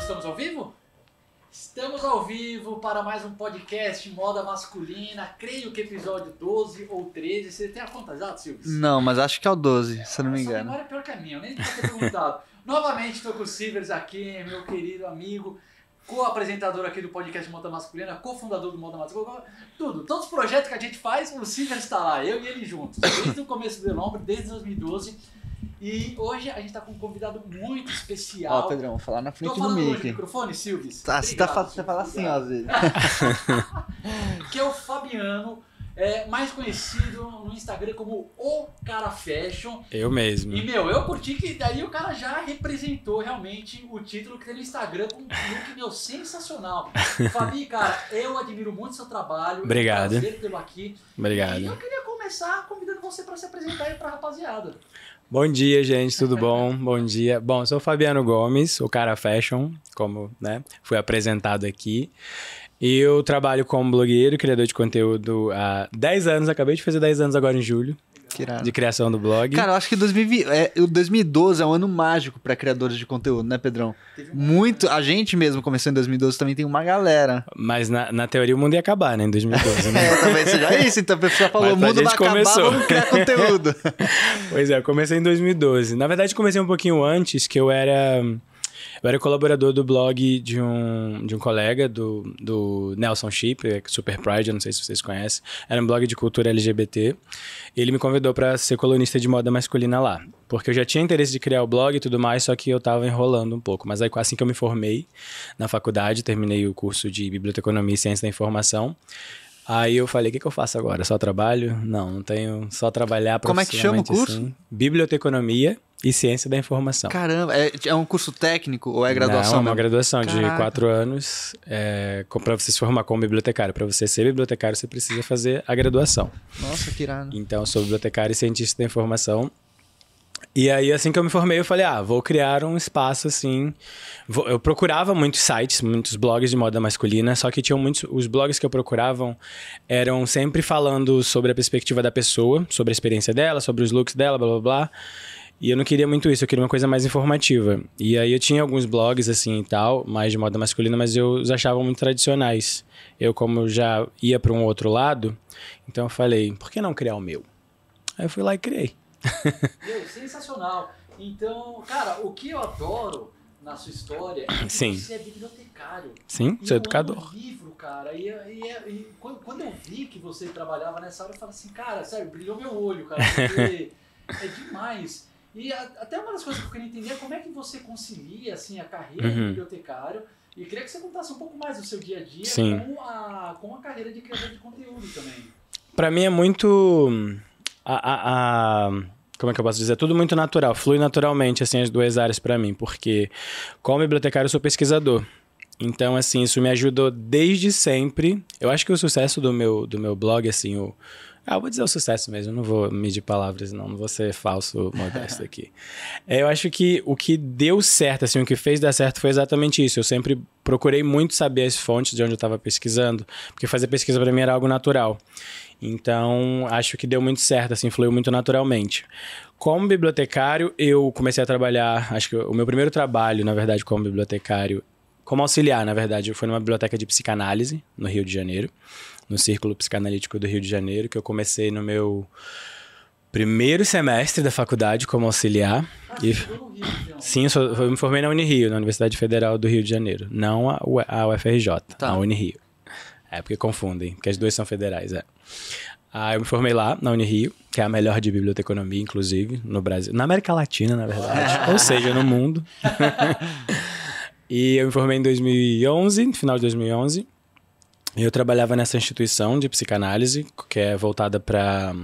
estamos ao vivo? Estamos ao vivo para mais um podcast Moda Masculina. Creio que episódio 12 ou 13. Você tem a conta já, Silvio? Não, mas acho que é o 12, se eu não me engano. memória é pior que a minha, eu nem ter perguntado. Novamente estou com o Silvers aqui, meu querido amigo, co-apresentador aqui do podcast Moda Masculina, cofundador do Moda Masculina, tudo. Todos os projetos que a gente faz, o Silvers está lá, eu e ele juntos, desde o começo do Elombre, desde 2012. E hoje a gente está com um convidado muito Ó, especial. Pedrão, vou falar na Tô frente do falando longe do Mickey. microfone, Silves? Tá, você, tá, você fala assim, ó, às vezes. que é o Fabiano, é, mais conhecido no Instagram como O Cara Fashion. Eu mesmo. E, meu, eu curti que daí o cara já representou realmente o título que tem no Instagram com um look, meu, sensacional. Fabi, cara, eu admiro muito seu trabalho. Obrigado. É um prazer tê-lo aqui. E Obrigado. eu queria começar convidando você para se apresentar aí pra rapaziada. Bom dia, gente, tudo bom? Bom dia. Bom, sou o Fabiano Gomes, o cara fashion, como né, fui apresentado aqui. E eu trabalho como blogueiro, criador de conteúdo há 10 anos, acabei de fazer 10 anos agora em julho. De criação do blog. Cara, eu acho que 2020, é, o 2012 é um ano mágico pra criadores de conteúdo, né, Pedrão? Muito. A gente mesmo começou em 2012, também tem uma galera. Mas na, na teoria o mundo ia acabar, né, em 2012, né? É, talvez seja isso. Então a pessoa falou: o mundo vai gente acabar, começou. vamos criar conteúdo. Pois é, eu comecei em 2012. Na verdade, comecei um pouquinho antes, que eu era. Eu era colaborador do blog de um, de um colega, do, do Nelson Chip, é Super Pride, não sei se vocês conhecem. Era um blog de cultura LGBT. Ele me convidou para ser colunista de moda masculina lá. Porque eu já tinha interesse de criar o blog e tudo mais, só que eu tava enrolando um pouco. Mas aí, assim que eu me formei na faculdade, terminei o curso de Biblioteconomia e Ciência da Informação. Aí eu falei, o que, que eu faço agora? Só trabalho? Não, não tenho só trabalhar Como é que chama o curso? assim. Biblioteconomia e Ciência da Informação. Caramba, é, é um curso técnico ou é graduação? Não, é uma mesmo? graduação de Caraca. quatro anos é, para você se formar como bibliotecário. Para você ser bibliotecário, você precisa fazer a graduação. Nossa, que irado. Então, eu sou bibliotecário e cientista da informação. E aí, assim que eu me formei, eu falei, ah, vou criar um espaço assim. Vou- Eu procurava muitos sites, muitos blogs de moda masculina, só que tinham muitos. Os blogs que eu procurava eram sempre falando sobre a perspectiva da pessoa, sobre a experiência dela, sobre os looks dela, blá blá blá. E eu não queria muito isso, eu queria uma coisa mais informativa. E aí eu tinha alguns blogs assim e tal, mais de moda masculina, mas eu os achava muito tradicionais. Eu, como já ia para um outro lado, então eu falei, por que não criar o meu? Aí eu fui lá e criei. Meu, sensacional. Então, cara, o que eu adoro na sua história é que Sim. você é bibliotecário. Sim, sou eu educador. livro, cara. E, e- e quando, eu vi que você trabalhava nessa área, eu falei assim, cara, sério, brilhou meu olho, cara. Porque é demais. E a- até uma das coisas que eu queria entender é como é que você concilia assim, a carreira de Uhum. bibliotecário. E queria que você contasse um pouco mais do seu dia a dia Sim. com a, com a carreira de criador de conteúdo também. Pra mim é muito. A, a- a- como é que eu posso dizer? Tudo muito natural, flui naturalmente, assim, as duas áreas pra mim, porque como bibliotecário eu sou pesquisador. Então, assim, isso me ajudou desde sempre. Eu acho que o sucesso do meu, do meu blog, assim, o. Ah, eu vou dizer o sucesso mesmo, não vou medir palavras, não, não vou ser falso, modesto aqui. É, eu acho que o que deu certo, assim, o que fez dar certo foi exatamente isso. Eu sempre procurei muito saber as fontes de onde eu estava pesquisando, porque fazer pesquisa para mim era algo natural. Então, acho que deu muito certo, assim, fluiu muito naturalmente. Como bibliotecário, eu comecei a trabalhar, acho que o meu primeiro trabalho, na verdade, como bibliotecário, como auxiliar, na verdade, foi numa biblioteca de psicanálise, no Rio de Janeiro, no Círculo Psicanalítico do Rio de Janeiro, que eu comecei no meu primeiro semestre da faculdade como auxiliar. Ah, E- Rio, então. Sim, eu, sou- eu me formei na Unirio, na Universidade Federal do Rio de Janeiro. Não a UFRJ, Tá. a Unirio. É porque confundem, porque as duas são federais, é. Ah, eu me formei lá, na Unirio, que é a melhor de biblioteconomia, inclusive, no Brasil. Na América Latina, na verdade. Ou seja, no mundo. e eu me formei em 2011, no final de 2011. E eu trabalhava nessa instituição de psicanálise, que é voltada para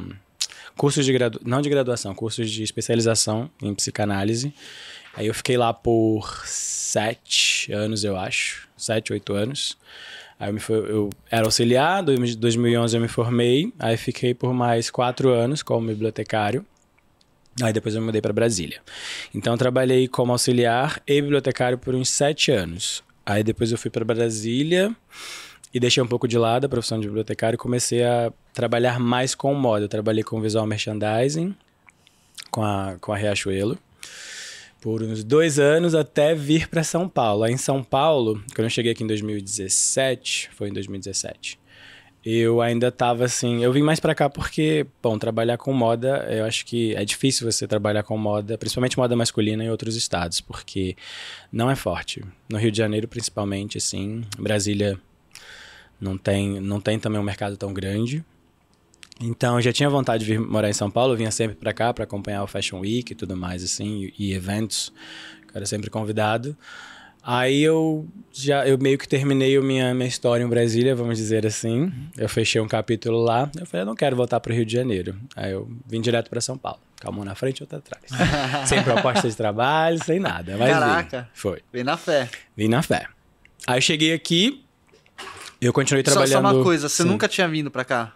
cursos de graduação, não de graduação, cursos de especialização em psicanálise. Aí eu fiquei lá por sete anos, eu acho, sete, oito anos. Aí eu, me eu era auxiliar, em 2011 eu me formei, aí fiquei por mais quatro anos como bibliotecário. Aí depois eu me mudei para Brasília. Então trabalhei como auxiliar e bibliotecário por uns sete anos. Aí depois eu fui para Brasília e deixei um pouco de lado a profissão de bibliotecário e comecei a trabalhar mais com moda. Eu trabalhei com visual merchandising, com a, com a Riachuelo, por uns dois anos até vir para São Paulo. Aí em São Paulo, quando eu cheguei aqui em 2017, foi em 2017, eu ainda tava assim. Eu vim mais para cá porque, bom, trabalhar com moda, eu acho que é difícil você trabalhar com moda, principalmente moda masculina em outros estados, porque não é forte. No Rio de Janeiro, principalmente, assim, Brasília não tem, não tem também um mercado tão grande. Então, eu já tinha vontade de vir morar em São Paulo, eu vinha sempre para cá para acompanhar o Fashion Week e tudo mais, assim, e, e eventos. Eu era sempre convidado. Aí eu já eu meio que terminei a minha, minha história em Brasília, vamos dizer assim. Eu fechei um capítulo lá. Eu falei, eu não quero voltar para o Rio de Janeiro. Aí eu vim direto para São Paulo. Calma, na frente e outra atrás. sem proposta de trabalho, sem nada. Mas Caraca. Vim. Foi. Vem na fé. Vim na fé. Aí eu cheguei aqui, eu continuei Só, trabalhando. só uma coisa, você Sim. nunca tinha vindo pra cá?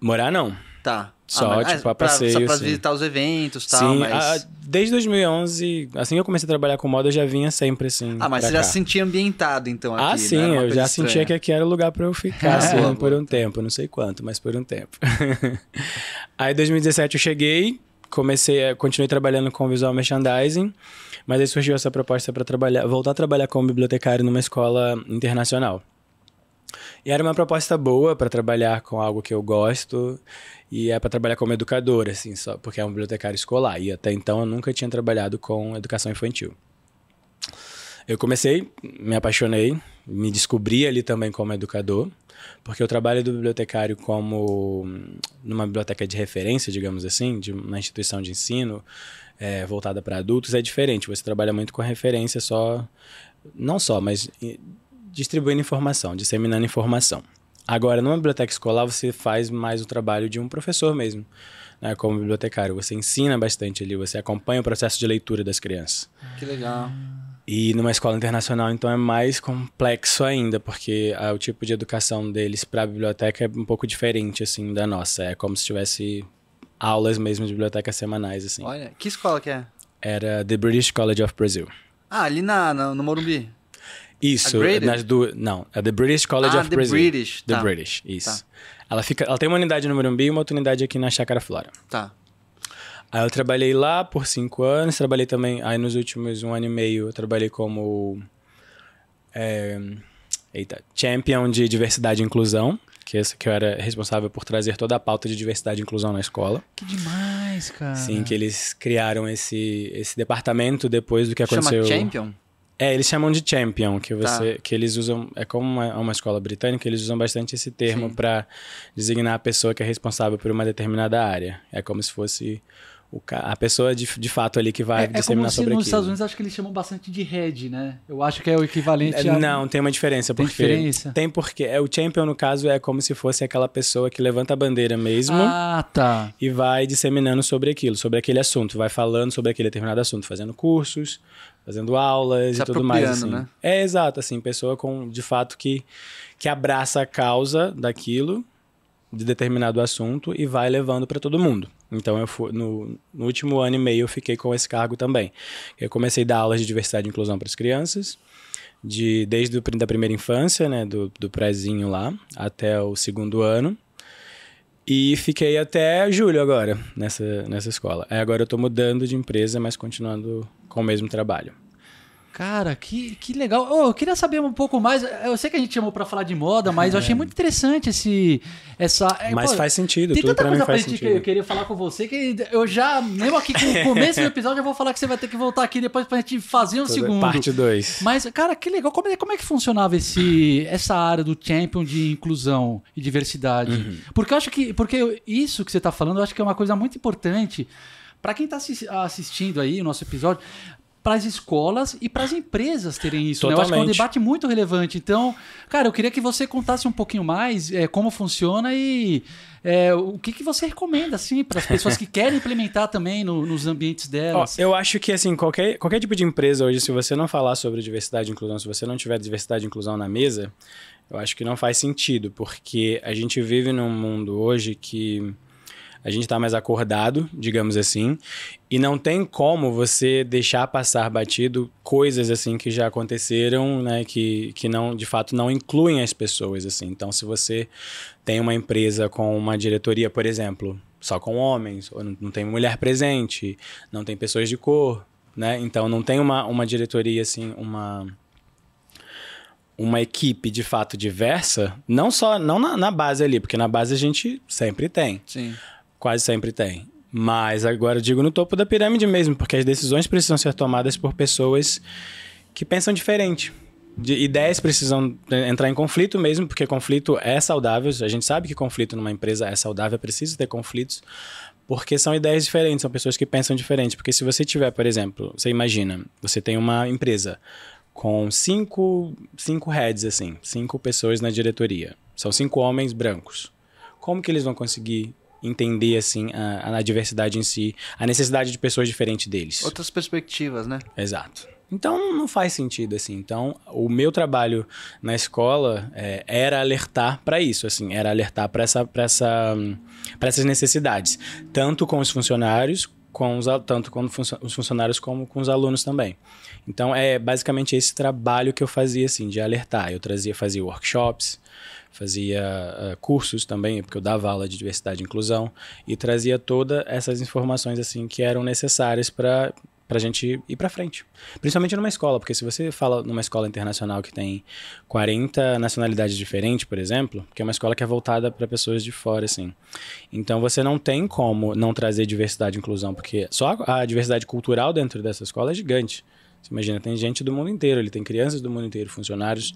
Morar não. Tá. Só, mas- tipo, a pra, passeio, Só pra assim. visitar os eventos e tal, Sim, mas... a- desde 2011, assim que eu comecei a trabalhar com moda, eu já vinha sempre assim. Ah, mas pra você já cá. se sentia ambientado, então, aqui, Ah, sim, eu já estranha. sentia que aqui era o lugar pra eu ficar, assim, Boa, por um tempo, não sei quanto, mas por um tempo. aí, em 2017, eu cheguei, comecei, a- continuei trabalhando com visual merchandising, mas aí surgiu essa proposta para trabalhar, voltar a trabalhar como bibliotecário numa escola internacional. E era uma proposta boa para trabalhar com algo que eu gosto e é para trabalhar como educador, assim, só porque é um bibliotecário escolar. E até então eu nunca tinha trabalhado com educação infantil. Eu comecei, me apaixonei, me descobri ali também como educador, porque o trabalho do bibliotecário como numa biblioteca de referência, digamos assim, de uma instituição de ensino eh, voltada para adultos é diferente. Você trabalha muito com referência só, não só, mas distribuindo informação, disseminando informação. Agora, numa biblioteca escolar, você faz mais o trabalho de um professor mesmo, né, como bibliotecário. Você ensina bastante ali, você acompanha o processo de leitura das crianças. Que legal. E numa escola internacional, então, é mais complexo ainda, porque ah, o tipo de educação deles para a biblioteca é um pouco diferente, assim, da nossa. É como se tivesse aulas mesmo de biblioteca semanais, assim. Olha, que escola que é? Era The British College of Brazil. Ah, ali na, na- no Morumbi. Isso, Graded? nas duas... Não, é The British College Ah, of The Brazil. British, The tá. British, isso. Tá. Ela, fica, ela tem uma unidade no Morumbi e uma outra unidade aqui na Chácara Flora. Tá. Aí eu trabalhei lá por cinco anos, trabalhei também, aí nos últimos um ano e meio eu trabalhei como é, eita, champion de diversidade e inclusão, que, que eu era responsável por trazer toda a pauta de diversidade e inclusão na escola. Que demais, cara. Sim, que eles criaram esse, esse departamento depois do que aconteceu. Chama Champion? É, eles chamam de champion, que você, que eles usam, é como uma, uma escola britânica, eles usam bastante esse termo para designar a pessoa que é responsável por uma determinada área. É como se fosse o, a pessoa de, de fato ali que vai É, é como disseminar se sobre nos aquilo. Estados Unidos acho que eles chamam bastante de head, né? Eu acho que é o equivalente É, a... Não, tem uma diferença. Tem diferença? Tem porque é, o champion, no caso, é como se fosse aquela pessoa que levanta a bandeira mesmo Ah, tá. e vai disseminando sobre aquilo, sobre aquele assunto, vai falando sobre aquele determinado assunto, fazendo cursos, fazendo aulas Se e tudo mais. Assim. né? É exato, assim, pessoa com de fato que, que abraça a causa daquilo, de determinado assunto, e vai levando para todo mundo. Então eu fui, no, no último ano e meio eu fiquei com esse cargo também. Eu comecei a dar aulas de diversidade e inclusão para as crianças. De, desde o, da primeira infância, né, do, do prézinho lá, até o segundo ano. E fiquei até julho agora nessa, nessa escola. Aí agora eu tô mudando de empresa, mas continuando com o mesmo trabalho. Cara, que, que legal. Ô, eu queria saber um pouco mais. Eu sei que a gente chamou pra falar de moda, mas eu achei muito interessante esse. Essa, é, mas pô, faz sentido, Tem tudo tanta coisa pra gente que sentido. eu queria falar com você que eu já, mesmo aqui com o começo do episódio, eu vou falar que você vai ter que voltar aqui depois pra gente fazer um Tudo- segundo. Parte 2. Mas, cara, que legal. Como é, como é que funcionava esse, essa área do champion de inclusão e diversidade? Uhum. Porque eu acho que. Porque isso que você está falando, eu acho que é uma coisa muito importante para quem está assistindo aí o nosso episódio. Para as escolas e para as empresas terem isso. Né? Eu acho que é um debate muito relevante. Então, cara, eu queria que você contasse um pouquinho mais é, como funciona e é, o que, que você recomenda assim, para as pessoas que querem implementar também no- nos ambientes Ó, delas. eu acho que assim, qualquer, qualquer tipo de empresa hoje, se você não falar sobre diversidade e inclusão, se você não tiver diversidade e inclusão na mesa, eu acho que não faz sentido, porque a gente vive num mundo hoje que a gente está mais acordado, digamos assim, e não tem como você deixar passar batido coisas assim que já aconteceram, né, que, que não, de fato, não incluem as pessoas assim. Então, se você tem uma empresa com uma diretoria, por exemplo, só com homens, ou não, não tem mulher presente, não tem pessoas de cor, né? Então não tem uma, uma diretoria assim, uma uma equipe de fato diversa, não só não na, na base ali, porque na base a gente sempre tem, Sim. Quase sempre tem. Mas agora eu digo no topo da pirâmide mesmo, porque as decisões precisam ser tomadas por pessoas que pensam diferente. De, ideias precisam entrar em conflito mesmo, porque conflito é saudável. A gente sabe que conflito numa empresa é saudável, preciso ter conflitos, porque são ideias diferentes, são pessoas que pensam diferente. Porque se você tiver, por exemplo, você imagina, você tem uma empresa com cinco, cinco heads, assim, cinco pessoas na diretoria. São cinco homens brancos. Como que eles vão conseguir entender assim a, a diversidade em si, a necessidade de pessoas diferentes deles? Outras perspectivas, né? Exato. Então não faz sentido assim. Então o meu trabalho na escola é, era alertar para isso, assim, era alertar para essa, para essa, para essas necessidades, tanto com os funcionários, com os, tanto com os funcionários como com os alunos também. Então é basicamente esse trabalho que eu fazia assim, de alertar. Eu trazia, fazia workshops, fazia uh, cursos também, porque eu dava aula de diversidade e inclusão e trazia todas essas informações assim que eram necessárias para pra gente ir pra frente. Principalmente numa escola, porque se você fala numa escola internacional que tem 40 nacionalidades diferentes, por exemplo, que é uma escola que é voltada para pessoas de fora, assim. Então você não tem como não trazer diversidade e inclusão, porque só a diversidade cultural dentro dessa escola é gigante. Você imagina, tem gente do mundo inteiro, ele tem crianças do mundo inteiro, funcionários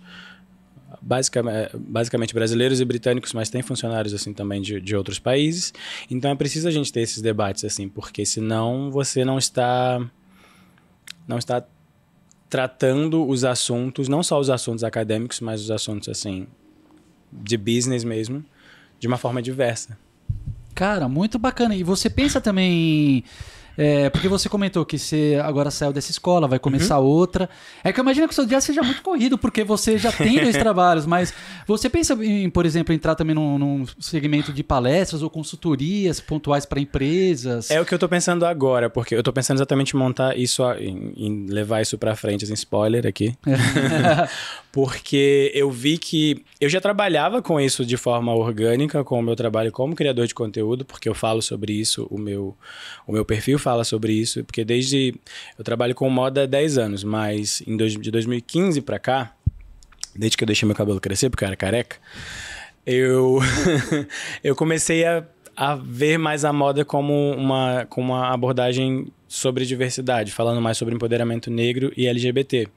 basicamente, basicamente brasileiros e britânicos, mas tem funcionários assim também de, de outros países. Então é preciso a gente ter esses debates assim, porque senão você não está não está tratando os assuntos, não só os assuntos acadêmicos, mas os assuntos assim de business mesmo, de uma forma diversa. Cara, muito bacana. E você pensa também é, porque você comentou que você agora saiu dessa escola, vai começar uhum. outra. É que eu imagino que o seu dia seja muito corrido, porque você já tem dois trabalhos, mas você pensa em, por exemplo, entrar também num, num segmento de palestras ou consultorias pontuais para empresas? É o que eu estou pensando agora, porque eu estou pensando exatamente em montar isso, em, em levar isso para frente, assim, spoiler aqui. porque eu vi que eu já trabalhava com isso de forma orgânica, com o meu trabalho como criador de conteúdo, porque eu falo sobre isso, o meu, o meu perfil fala sobre isso, porque desde. Eu trabalho com moda há 10 anos, mas em dois, de 2015 para cá, desde que eu deixei meu cabelo crescer, porque eu era careca, eu, eu comecei a, a ver mais a moda como uma, como uma abordagem sobre diversidade, falando mais sobre empoderamento negro e LGBT.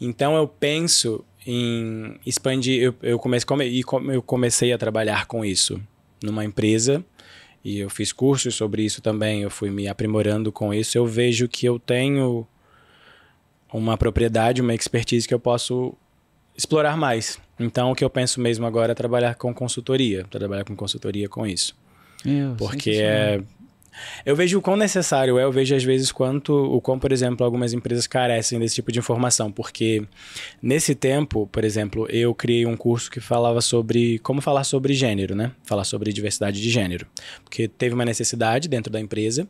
Então eu penso em expandir. Eu, eu, comecei, eu comecei a trabalhar com isso numa empresa e eu fiz cursos sobre isso também, eu fui me aprimorando com isso, eu vejo que eu tenho uma propriedade, uma expertise que eu posso explorar mais. Então, o que eu penso mesmo agora é trabalhar com consultoria, trabalhar com consultoria com isso. Porque é eu vejo o quão necessário é, eu vejo às vezes quanto, o quão, por exemplo, algumas empresas carecem desse tipo de informação, porque nesse tempo, por exemplo, eu criei um curso que falava sobre como falar sobre gênero, né? Falar sobre diversidade de gênero, porque teve uma necessidade dentro da empresa.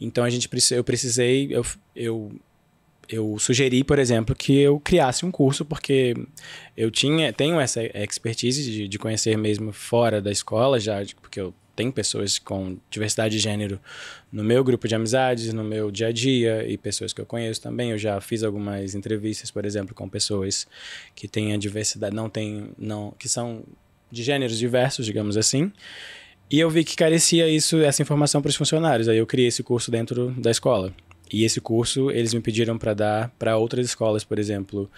Então a gente eu precisei eu, eu eu sugeri, por exemplo, que eu criasse um curso, porque eu tinha, tenho essa expertise de, de conhecer mesmo fora da escola, já, porque eu tem pessoas com diversidade de gênero no meu grupo de amizades, no meu dia a dia e pessoas que eu conheço também. Eu já fiz algumas entrevistas, por exemplo, com pessoas que têm a diversidade, não tem, não, que são de gêneros diversos, digamos assim. E eu vi que carecia isso, essa informação para os funcionários. Aí eu criei esse curso dentro da escola. E esse curso eles me pediram para dar para outras escolas, por exemplo,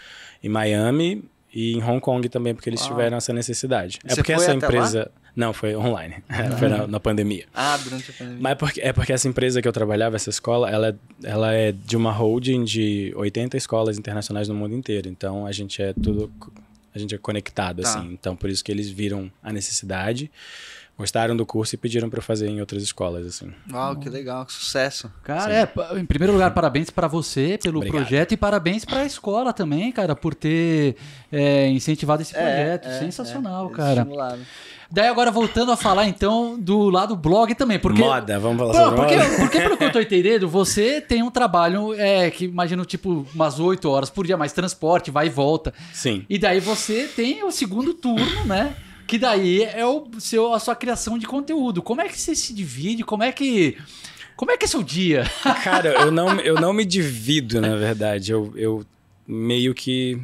em Miami e em Hong Kong também, porque eles Uau. tiveram essa necessidade. É Você é porque essa empresa. Lá? Não, foi online. foi na, na, pandemia. Ah, durante a pandemia. Mas é porque, é porque essa empresa que eu trabalhava, essa escola, ela, é, ela é de uma holding de 80 escolas internacionais no mundo inteiro. Então a gente é tudo. A gente é conectado, tá. assim. Então por isso que eles viram a necessidade gostaram do curso e pediram para fazer em outras escolas, assim. Uau, que legal, que sucesso. Cara, Sim. é, em primeiro lugar, parabéns para você pelo Obrigado. projeto e parabéns para a escola também, cara, por ter é, incentivado esse é, projeto. É, Sensacional, é, cara. Estimulado. Daí agora voltando a falar então do lado blog também, porque moda, vamos falar sobre porque, moda. Porque pelo que eu tô entendendo, você tem um trabalho é, que imagino tipo umas 8 horas por dia, mais transporte, vai e volta. Sim. E daí você tem o segundo turno, né? Que daí é o seu, a sua criação de conteúdo. Como é que você se divide? Como é que. Como é que é seu dia? Cara, eu não, eu não me divido, na verdade. Eu, eu meio que.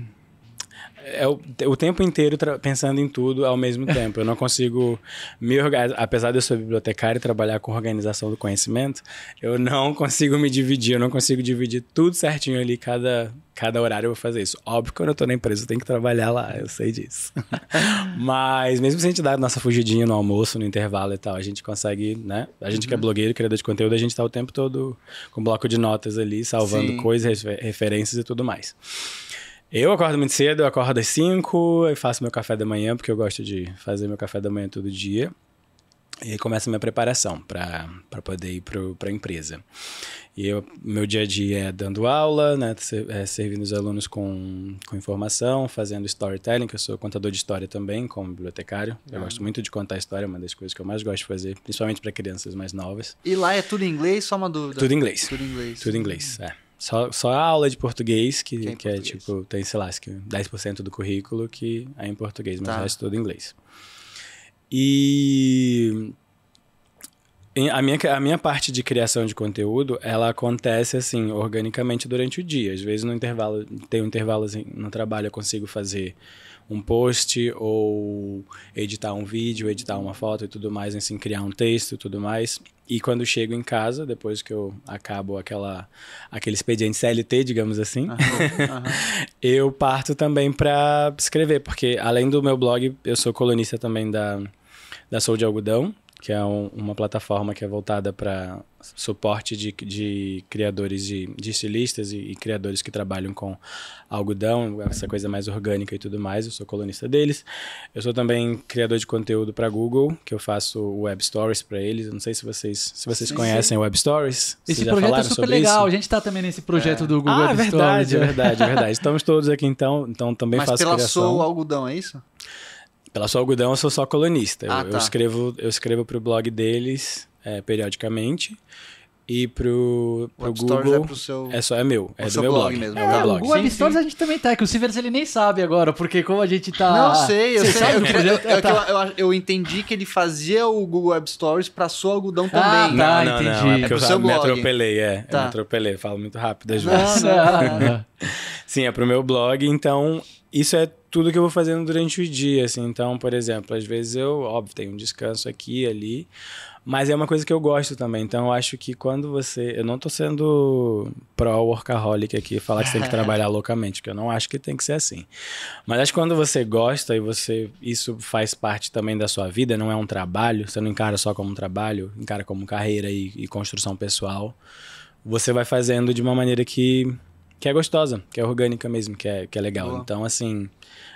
É o, o tempo inteiro pensando em tudo ao mesmo tempo. Eu não consigo me organizar. Apesar de eu ser bibliotecário e trabalhar com organização do conhecimento, eu não consigo me dividir. Eu não consigo dividir tudo certinho ali, cada, cada horário eu vou fazer isso. Óbvio que quando eu tô na empresa eu tenho que trabalhar lá, eu sei disso. Mas mesmo se a gente dá nossa fugidinha no almoço, no intervalo e tal, a gente consegue, né? A gente uhum. que é uhum. blogueiro, criador de conteúdo, a gente tá o tempo todo com um bloco de notas ali, salvando Sim. coisas, referências e tudo mais. Eu acordo muito cedo, eu acordo às 5 e faço meu café da manhã, porque eu gosto de fazer meu café da manhã todo dia. E aí começa a minha preparação para poder ir para a empresa. E eu, meu dia a dia é dando aula, né, é, servindo os alunos com, com informação, fazendo storytelling, que eu sou contador de história também, como bibliotecário. Eu ah. gosto muito de contar história, é uma das coisas que eu mais gosto de fazer, principalmente para crianças mais novas. E lá é tudo em inglês, só uma dúvida? Tudo em inglês. Tudo em inglês. Tudo em inglês, é. Só, só a aula de português, que, que, é, que é, tipo, tem, sei lá, 10% do currículo que é em português, mas tá. o resto tudo em inglês. E a minha, a minha parte de criação de conteúdo, ela acontece assim, organicamente durante o dia. Às vezes no intervalo, tem um intervalo assim, no trabalho eu consigo fazer um post ou editar um vídeo, editar uma foto e tudo mais, assim, criar um texto e tudo mais. E quando chego em casa, depois que eu acabo aquela, aquele expediente CLT, digamos assim, uhum, uhum. eu parto também para escrever, porque além do meu blog, eu sou colunista também da, da Sou de Algodão, que é um, uma plataforma que é voltada para suporte de, de criadores, de, de estilistas e, e, criadores que trabalham com algodão, essa coisa mais orgânica e tudo mais. Eu sou colunista deles. Eu sou também criador de conteúdo para Google, que eu faço web stories para eles. Eu não sei se vocês, se vocês sim, conhecem sim. web stories. Esse projeto é super legal. Isso? A gente está também nesse projeto é. do Google ah, Web verdade, Stories. É verdade, é verdade. Estamos todos aqui então, então também Mas faço pela criação. Sou Algodão, é isso? Pela sua algodão, eu sou só colunista. Ah, eu, tá. eu, escrevo, eu escrevo pro blog deles é, periodicamente. E pro, pro Google. É, pro seu... é só é meu, é do meu blog, blog mesmo. É, o meu é, blog. O Google Web Stories a gente também tá, que o Silvers ele nem sabe agora, porque como a gente tá. Não, eu sei, eu Você sei. Eu, queria- eu- Tá. eu- eu- eu entendi que ele fazia o Google Web Stories pra sua algodão Ah, também. tá. não, não, entendi. não. É É porque pro eu seu me blog. atropelei, é. Eu Tá. me atropelei, falo muito rápido às Não, vezes. Não. Sim, é pro meu blog, então isso é tudo que eu vou fazendo durante o dia, assim. Então, por exemplo, às vezes eu, óbvio, tenho um descanso aqui ali, mas é uma coisa que eu gosto também. Então, eu acho que quando você. Eu não tô sendo pró-workaholic aqui, falar que você tem que trabalhar loucamente, porque eu não acho que tem que ser assim. Mas acho que quando você gosta e você. Isso faz parte também da sua vida, não é um trabalho, você não encara só como um trabalho, encara como carreira e, e construção pessoal. Você vai fazendo de uma maneira que que é gostosa, que é orgânica mesmo, que é, que é legal. Boa. Então, assim,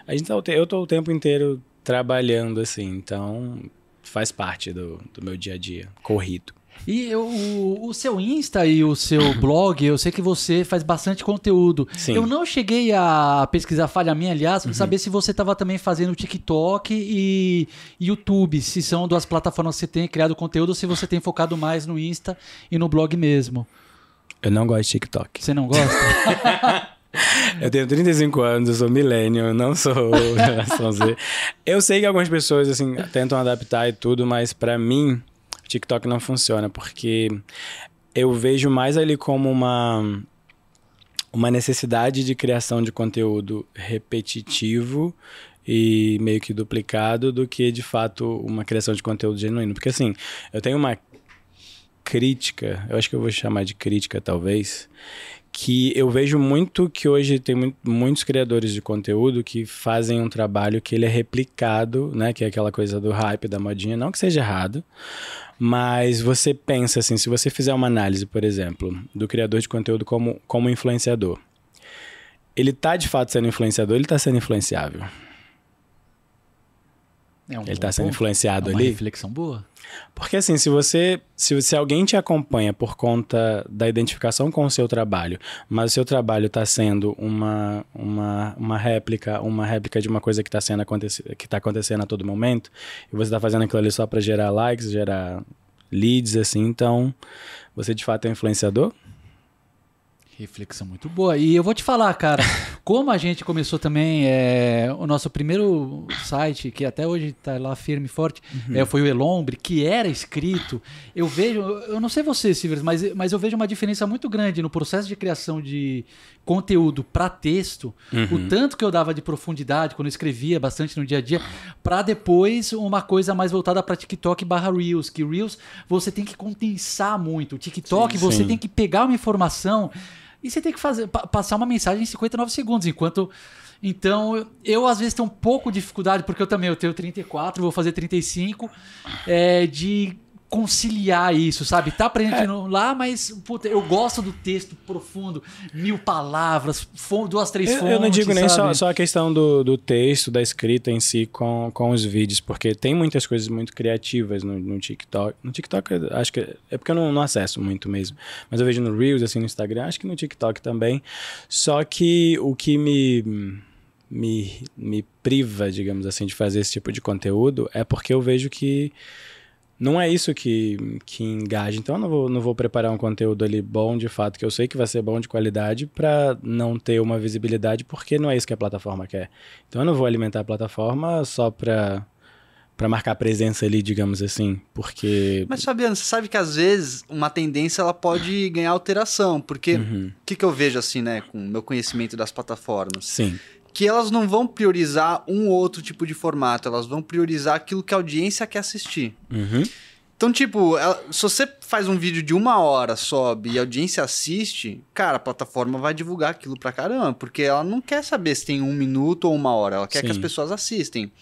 a gente tá, eu tô o tempo inteiro trabalhando, assim, então faz parte do, do meu dia a dia, corrido. E eu- o, o seu Insta e o seu blog, eu sei que você faz bastante conteúdo. Sim. Uhum. Eu não cheguei a pesquisar falha minha, aliás, pra saber se você estava também fazendo TikTok e YouTube, se são duas plataformas que você tem criado conteúdo ou se você tem focado mais no Insta e no blog mesmo. Eu não gosto de TikTok. Você não gosta? Eu tenho 35 anos, eu sou eu não sou geração Z. Eu sei que algumas pessoas, assim, tentam adaptar e tudo, mas pra mim, TikTok não funciona, porque eu vejo mais ali como uma, uma necessidade de criação de conteúdo repetitivo e meio que duplicado do que, de fato, uma criação de conteúdo genuíno. Porque, assim, eu tenho uma crítica, eu acho que eu vou chamar de crítica, talvez, que eu vejo muito que hoje tem mu- muitos criadores de conteúdo que fazem um trabalho que ele é replicado, né, que é aquela coisa do hype, da modinha, não que seja errado, mas você pensa assim, se você fizer uma análise, por exemplo, do criador de conteúdo como, como influenciador, ele tá de fato sendo influenciador, ele tá sendo influenciável. É um Ele tá sendo ponto. influenciado É uma ali. reflexão boa. Porque assim, se você. Se, se alguém te acompanha por conta da identificação com o seu trabalho, mas o seu trabalho está sendo uma, uma, uma réplica, uma réplica de uma coisa que está sendo acontece, que tá acontecendo a todo momento, e você está fazendo aquilo ali só para gerar likes, gerar leads, assim, então você de fato é influenciador? Reflexão muito boa. E eu vou te falar, cara, como a gente começou também é, o nosso primeiro site, que até hoje está lá firme e forte, Uhum. é, foi o Elombre, que era escrito. Eu vejo, eu não sei você, Silvers, mas, mas eu vejo uma diferença muito grande no processo de criação de conteúdo para texto, Uhum. o tanto que eu dava de profundidade quando eu escrevia bastante no dia a dia, para depois uma coisa mais voltada para TikTok barra Reels, que Reels você tem que condensar muito. O TikTok Sim, você sim. tem que pegar uma informação e você tem que fazer, pa- passar uma mensagem em 59 segundos, enquanto. Então, eu, eu, às vezes tenho um pouco de dificuldade, porque eu também eu tenho 34, vou fazer 35, é, de conciliar isso, sabe? Tá aprendendo lá, mas puta, eu gosto do texto profundo, mil palavras, duas, três Eu, fontes. eu não digo nem só, sabe? só a questão do, do texto, da escrita em si com, com os vídeos, porque tem muitas coisas muito criativas no, no TikTok. No TikTok, acho que é porque eu não, não acesso muito mesmo. Mas eu vejo no Reels, assim, no Instagram, acho que no TikTok também. Só que o que me, me, me priva, digamos assim, de fazer esse tipo de conteúdo é porque eu vejo que não é isso que, que engaja. Então eu não vou, não vou preparar um conteúdo ali bom de fato, que eu sei que vai ser bom de qualidade, para não ter uma visibilidade, porque não é isso que a plataforma quer. Então eu não vou alimentar a plataforma só para para marcar presença ali, digamos assim, porque Mas Fabiano, você sabe que às vezes uma tendência ela pode ganhar alteração, porque o Uhum. que, que eu vejo assim, né, com o meu conhecimento das plataformas? sim, Que elas não vão priorizar um ou outro tipo de formato, elas vão priorizar aquilo que a audiência quer assistir. Uhum. Então, tipo, se você faz um vídeo de uma hora, sobe e a audiência assiste, cara, a plataforma vai divulgar aquilo pra caramba, porque ela não quer saber se tem um minuto ou uma hora, ela quer que Sim. as pessoas assistem.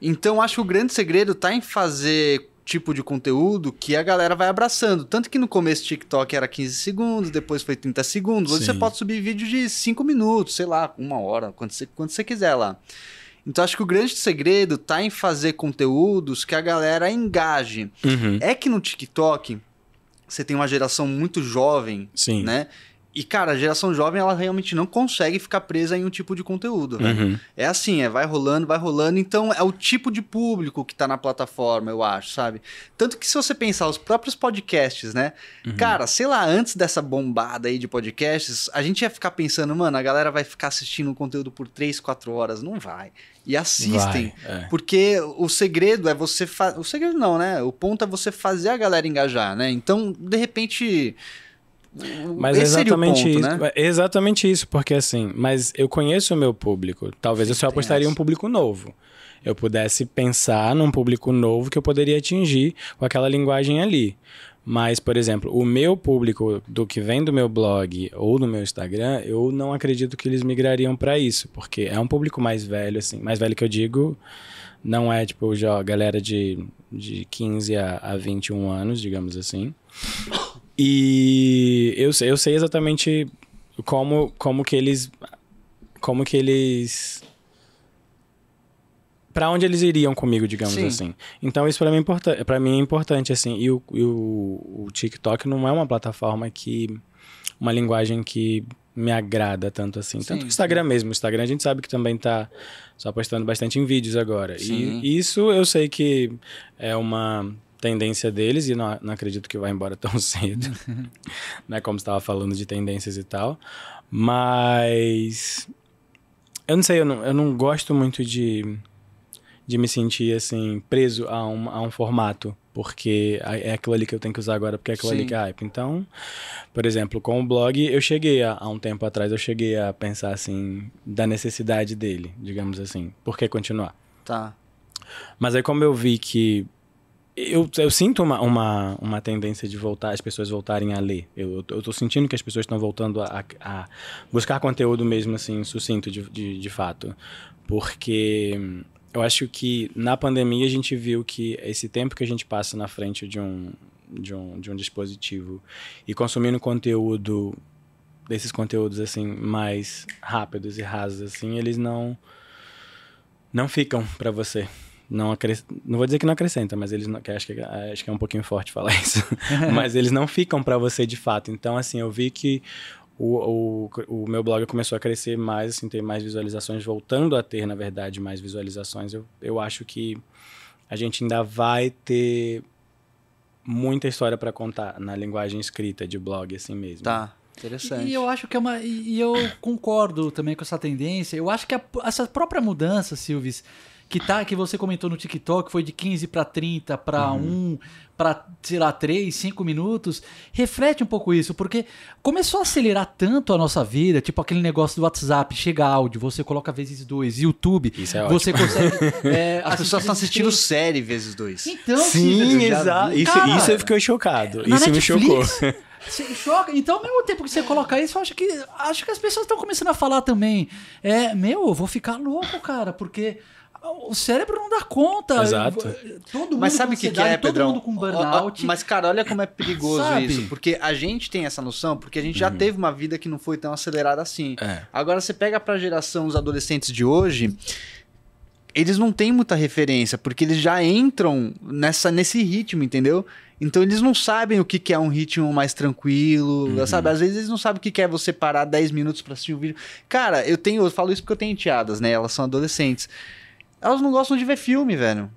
Então, acho que o grande segredo tá em fazer tipo de conteúdo que a galera vai abraçando. Tanto que no começo o TikTok era 15 segundos, depois foi 30 segundos. Hoje Sim. você pode subir vídeo de 5 minutos, sei lá, uma hora, quando você, quando você quiser lá. Então acho que o grande segredo tá em fazer conteúdos que a galera engaje. Uhum. É que no TikTok você tem uma geração muito jovem, sim, né? E, cara, a geração jovem, ela realmente não consegue ficar presa em um tipo de conteúdo, velho. Uhum. É assim, é vai rolando, vai rolando. Então, é o tipo de público que tá na plataforma, eu acho, sabe? Tanto que se você pensar, os próprios podcasts, né? Uhum. Cara, sei lá, antes dessa bombada aí de podcasts, a gente ia ficar pensando, mano, a galera vai ficar assistindo um conteúdo por 3, 4 horas. Não vai. E assistem. Vai, é. Porque o segredo é você fazer. O segredo não, né? O ponto é você fazer a galera engajar, né? Então, de repente. Mas é esse o exatamente ponto, isso. né? É exatamente isso, porque assim, mas eu conheço o meu público. Talvez eu só apostaria essa. um público novo. Eu pudesse pensar num público novo que eu poderia atingir com aquela linguagem ali. Mas, por exemplo, o meu público do que vem do meu blog ou do meu Instagram, eu não acredito que eles migrariam para isso, porque é um público mais velho, assim, mais velho que eu digo, não é tipo já galera de, de 15 a, a 21 anos, digamos assim. E eu, sei- eu sei exatamente como, como que eles. Como que eles. Pra onde eles iriam comigo, digamos Sim. assim. Então isso pra mim, é pra mim é importante, assim. E, o, e o, o TikTok não é uma plataforma que. Uma linguagem que me agrada tanto assim. Tanto Sim, o Instagram mesmo. O Instagram a gente sabe que também tá só postando bastante em vídeos agora. Sim. E isso eu sei que é uma tendência deles e não, não acredito que vai embora tão cedo. né? Como você estava falando de tendências e tal. Mas. Eu não sei, eu não, eu não gosto muito de, de me sentir assim, preso a um, a um formato. Porque é aquilo ali que eu tenho que usar agora, porque é aquilo ali Sim. que é hype. Então, por exemplo, com o blog, eu cheguei a, há um tempo atrás, eu cheguei a pensar assim, da necessidade dele, digamos assim. Por que continuar? Tá. Mas aí como eu vi que eu, eu sinto uma, uma, uma tendência de voltar, as pessoas voltarem a ler. Eu, eu tô sentindo que as pessoas estão voltando a, a buscar conteúdo mesmo assim, sucinto de, de, de fato. Porque hum, eu acho que na pandemia a gente viu que esse tempo que a gente passa na frente de um, de um, de um dispositivo e consumindo conteúdo desses conteúdos assim mais rápidos e rasos assim, eles não não ficam para você. Não, acres... não vou dizer que não acrescenta, mas eles não, que acho que acho que é um pouquinho forte falar isso. mas eles não ficam para você de fato. Então assim, eu vi que o, o, o meu blog começou a crescer mais, assim, ter mais visualizações, voltando a ter, na verdade, mais visualizações. Eu, eu acho que a gente ainda vai ter muita história para contar na linguagem escrita de blog, assim mesmo. Tá. Interessante. E eu acho que é uma. E e eu concordo também com essa tendência. Eu acho que a- essa própria mudança, Silvis, que tá, que você comentou no TikTok, foi de 15 para 30, para 1, para, sei lá, 3, 5 minutos, reflete um pouco isso, porque começou a acelerar tanto a nossa vida, tipo aquele negócio do WhatsApp, chega áudio, você coloca vezes dois, YouTube, Isso é você consegue. é, As pessoas estão assistindo série vezes dois. três. Então, Sim, exato. Isso, Cara, isso eu fiquei chocado. Isso me chocou. Netflix, choca. Então, ao mesmo tempo que você coloca isso, eu acho que, acho que as pessoas estão começando a falar também. É, meu, eu vou ficar louco, cara, porque o cérebro não dá conta. Exato. Todo mundo Mas sabe o que, que é, todo Pedrão? mundo com burnout. Mas, cara, olha como é perigoso Sabe? isso. Porque a gente tem essa noção, porque a gente já teve uma vida que não foi tão acelerada assim. É. Agora, você pega pra geração, os adolescentes de hoje, eles não têm muita referência, porque eles já entram nessa, nesse ritmo, entendeu? Então eles não sabem o que, que é um ritmo mais tranquilo, sabe? Às vezes eles não sabem o que, que é você parar 10 minutos pra assistir um vídeo. Cara, eu tenho, eu falo isso porque eu tenho enteadas, né? Elas são adolescentes. Elas não gostam de ver filme, velho.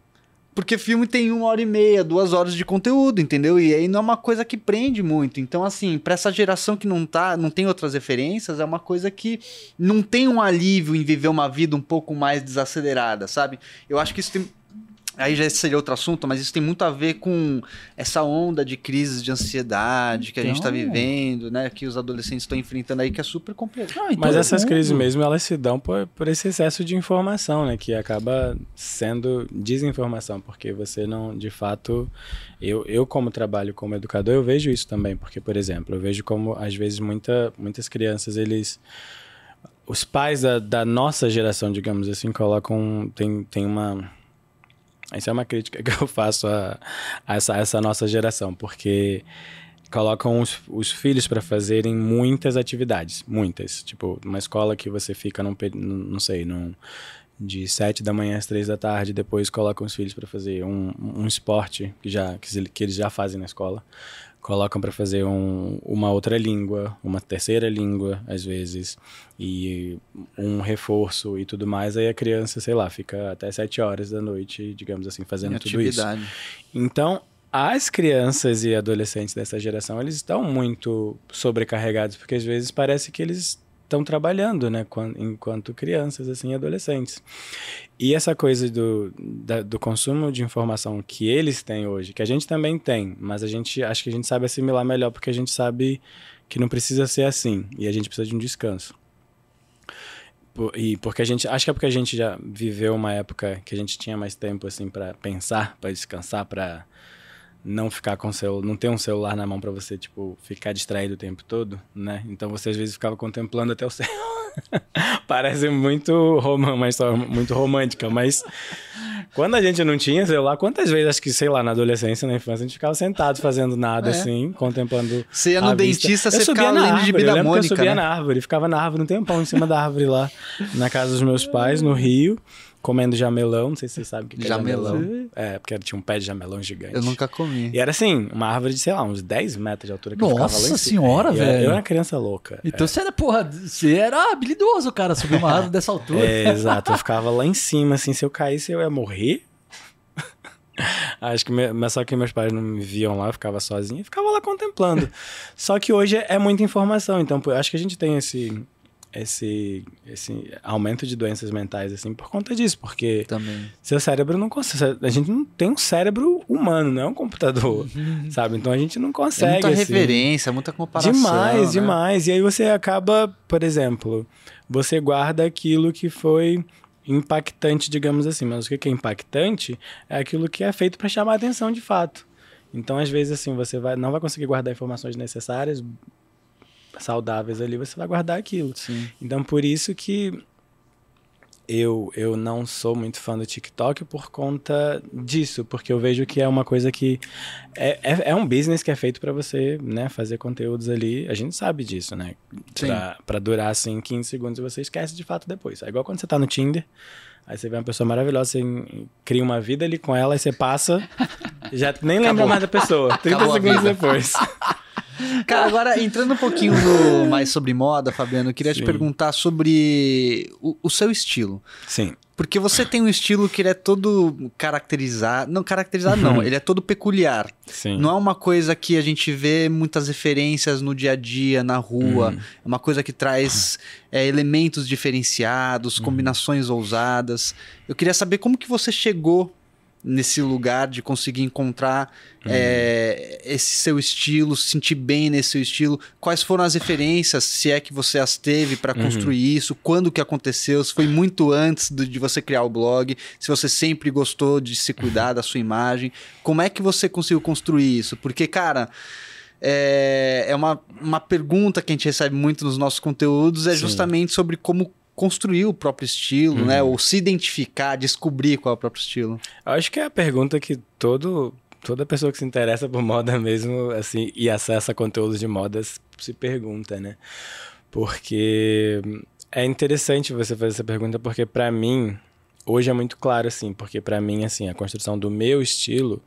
Porque filme tem uma hora e meia, duas horas de conteúdo, entendeu? E aí não é uma coisa que prende muito. Então, assim, pra essa geração que não tá, não tem outras referências, é uma coisa que não tem um alívio em viver uma vida um pouco mais desacelerada, sabe? Eu acho que isso tem. Aí já seria outro assunto, mas isso tem muito a ver com essa onda de crises de ansiedade que a gente tá Então. vivendo, né? Que os adolescentes estão enfrentando aí, que é super complexo. Não, e Mas essas mundo- crises mesmo, elas se dão por, por esse excesso de informação, né? Que acaba sendo desinformação, porque você não, de fato... Eu, eu como trabalho como educador, eu vejo isso também, porque, por exemplo, eu vejo como, às vezes, muita, muitas crianças, eles... Os pais da, da nossa geração, digamos assim, colocam... Tem, tem uma... Essa é uma crítica que eu faço a, a essa, a essa nossa geração, porque colocam os, os filhos para fazerem muitas atividades, muitas. Tipo, uma escola que você fica num, não sei, num, de sete da manhã às três da tarde, depois colocam os filhos para fazer um, um esporte que, já, que, que eles já fazem na escola. Colocam para fazer um, uma outra língua, uma terceira língua, às vezes, e um reforço e tudo mais. Aí a criança, sei lá, fica até sete horas da noite, digamos assim, fazendo tudo isso. Então, as crianças e adolescentes dessa geração, eles estão muito sobrecarregados, porque às vezes parece que eles estão trabalhando, né, quan- enquanto crianças, assim, adolescentes. E essa coisa do, da- do consumo de informação que eles têm hoje, que a gente também tem, mas a gente, acho que a gente sabe assimilar melhor, porque a gente sabe que não precisa ser assim, e a gente precisa de um descanso. E porque a gente, acho que é porque a gente já viveu uma época que a gente tinha mais tempo assim para pensar, para descansar, para não ficar com o celular, não ter um celular na mão para você tipo ficar distraído o tempo todo, né? Então você às vezes ficava contemplando até o céu. Parece muito rom uma história muito romântica, mas quando a gente não tinha celular, quantas vezes acho que sei lá na adolescência, na infância, a gente ficava sentado fazendo nada É. assim, contemplando Você ia no a vista. dentista, Eu você subia ficava na lendo de árvore, eu que eu subia né? na árvore, ficava na árvore um tempão em cima da árvore lá, na casa dos meus pais, no Rio, comendo jamelão, não sei se você sabe o que que é Jamelão. jamelão. É, porque tinha um pé de jamelão gigante. Eu nunca comi. E era assim, uma árvore de, sei lá, uns 10 metros de altura que eu ficava lá em Nossa cima. senhora, eu- velho. Eu era uma criança louca. Então você era, porra, você era habilidoso, cara, subir uma árvore dessa altura. É, exato, eu ficava lá em cima, assim, se eu caísse eu ia morrer. Acho que, me- mas só que meus pais não me viam lá, eu ficava sozinho e ficava lá contemplando. Só que hoje é muita informação, então eu acho que a gente tem esse, esse, esse aumento de doenças mentais, assim, por conta disso, porque Também. seu cérebro não consegue. A gente não tem um cérebro humano, não é um computador, sabe? Então a gente não É consegue. muita assim, referência, muita comparação. Demais, né? demais. E aí você acaba, por exemplo, você guarda aquilo que foi impactante, digamos assim. Mas o que é impactante é aquilo que é feito para chamar a atenção de fato. Então, às vezes, assim, você vai, não vai conseguir guardar informações necessárias, saudáveis ali, você vai guardar aquilo. Sim. Então, por isso que eu, eu não sou muito fã do TikTok por conta disso, porque eu vejo que é uma coisa que é, é, é um business que é feito para você, né, fazer conteúdos ali. A gente sabe disso, né? Pra, pra durar assim 15 segundos e você esquece de fato depois. É igual quando você tá no Tinder. Aí você vê uma pessoa maravilhosa, você cria uma vida ali com ela, aí você passa, já nem lembra Acabou. mais da pessoa. 30 Acabou segundos depois. Cara, agora entrando um pouquinho no- mais sobre moda, Fabiano, eu queria te Sim. perguntar sobre o, o seu estilo. Sim. Porque você tem um estilo que ele é todo caracterizado. Não, caracterizado não, ele é todo peculiar. Sim. Não é uma coisa que a gente vê muitas referências no dia a dia, na rua. É uma coisa que traz é, elementos diferenciados, combinações ousadas. Eu queria saber como que você chegou nesse lugar de conseguir encontrar é, esse seu estilo, se sentir bem nesse seu estilo. Quais foram as referências, se é que você as teve para construir isso? Quando que aconteceu? Se foi muito antes do- de você criar o blog? Se você sempre gostou de se cuidar da sua imagem? Como é que você conseguiu construir isso? Porque, cara... É, é uma, uma pergunta que a gente recebe muito nos nossos conteúdos, é Sim. justamente sobre como construir o próprio estilo, né? Ou se identificar, descobrir qual é o próprio estilo. Eu acho que é a pergunta que todo, toda pessoa que se interessa por moda mesmo, assim, e acessa conteúdos de modas se pergunta, né? Porque é interessante você fazer essa pergunta porque pra mim hoje é muito claro assim, porque pra mim assim, a construção do meu estilo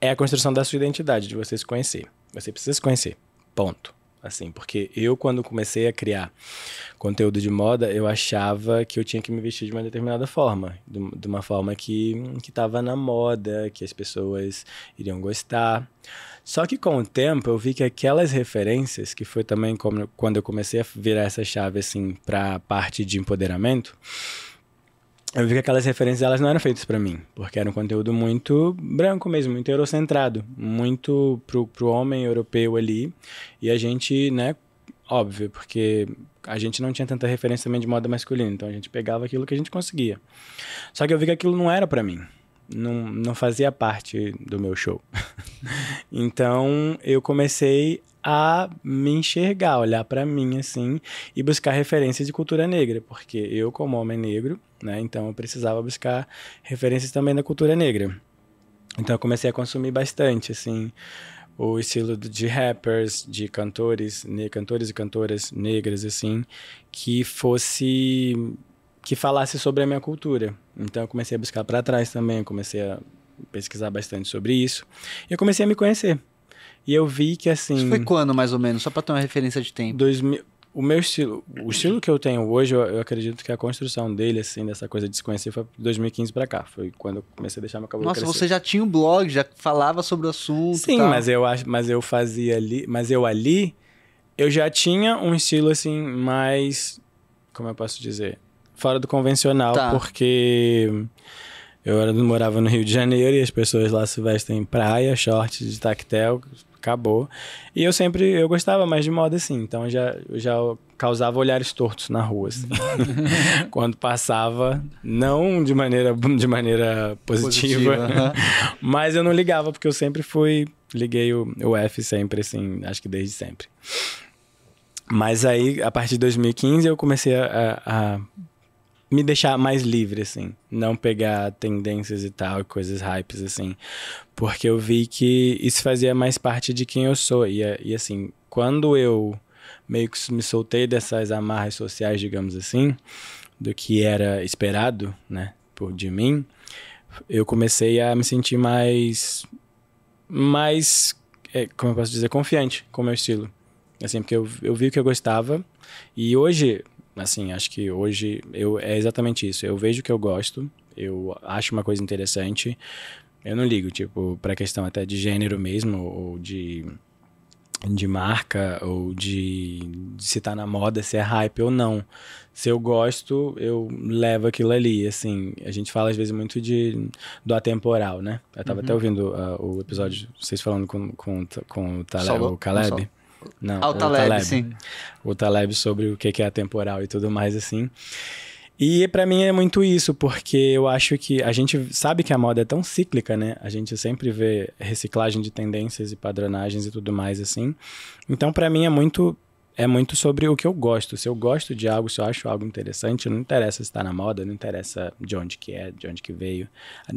é a construção da sua identidade, de você se conhecer. Você precisa se conhecer. Ponto. Assim, porque eu quando comecei a criar conteúdo de moda, eu achava que eu tinha que me vestir de uma determinada forma, de, uma forma que que estava na moda, que as pessoas iriam gostar. Só que com o tempo eu vi que aquelas referências, que foi também como, quando eu comecei a virar essa chave assim para a parte de empoderamento, eu vi que aquelas referências elas não eram feitas para mim, porque era um conteúdo muito branco mesmo, muito eurocentrado, muito pro, pro homem europeu ali. E a gente, né, óbvio, porque a gente não tinha tanta referência também de moda masculina, então a gente pegava aquilo que a gente conseguia. Só que eu vi que aquilo não era para mim. Não, não fazia parte do meu show. então eu comecei a me enxergar, olhar para mim assim e buscar referências de cultura negra, porque eu como homem negro, né, então eu precisava buscar referências também da cultura negra. Então eu comecei a consumir bastante assim o estilo de rappers, de cantores, ne cantores e cantoras negras assim, que fosse que falasse sobre a minha cultura. Então eu comecei a buscar para trás também, comecei a pesquisar bastante sobre isso. E eu comecei a me conhecer. E eu vi que assim, Isso foi quando, mais ou menos? Só pra ter uma referência de tempo. 2000, o meu estilo, o estilo que eu tenho hoje, eu, eu acredito que a construção dele, assim, dessa coisa de se conhecer, foi de 2015 pra cá. Foi quando eu comecei a deixar meu cabelo Nossa, crescer. você já tinha um blog, já falava sobre o assunto. Sim, mas eu acho, mas eu fazia ali, mas eu ali, eu já tinha um estilo assim mais, como eu posso dizer, fora do convencional, Tá. porque eu morava no Rio de Janeiro e as pessoas lá se vestem em praia, shorts de tactel, acabou. E eu sempre, eu gostava mais de moda assim, então eu já, já causava olhares tortos na rua, assim. Quando passava, não de maneira, de maneira positiva, aham. mas eu não ligava, porque eu sempre fui. Liguei o, o F sempre, assim, acho que desde sempre. Mas aí, a partir de 2015, eu comecei a- a me deixar mais livre, assim. Não pegar tendências e tal, coisas hypes, assim. Porque eu vi que isso fazia mais parte de quem eu sou. E, e assim, quando eu meio que me soltei dessas amarras sociais, digamos assim, do que era esperado, né, por de mim, eu comecei a me sentir mais mais é, como eu posso dizer confiante com o meu estilo assim porque eu, eu vi o que eu gostava e hoje assim acho que hoje eu é exatamente isso eu vejo o que eu gosto eu acho uma coisa interessante eu não ligo tipo para questão até de gênero mesmo ou de de marca ou de, de se tá na moda, se é hype ou não. Se eu gosto, eu levo aquilo ali, assim. A gente fala às vezes muito de do atemporal, né? Eu tava até ouvindo ah, o episódio, vocês falando com, com, com o, Tale, o Caleb. Não. Não, Ah, o Taleb, sim. o Taleb sobre o que é atemporal e tudo mais assim. E pra mim é muito isso, porque eu acho que a gente sabe que a moda é tão cíclica, né? A gente sempre vê reciclagem de tendências e padronagens e tudo mais assim. Então pra mim é muito é muito sobre o que eu gosto. Se eu gosto de algo, se eu acho algo interessante, não interessa se está na moda, não interessa de onde que é, de onde que veio.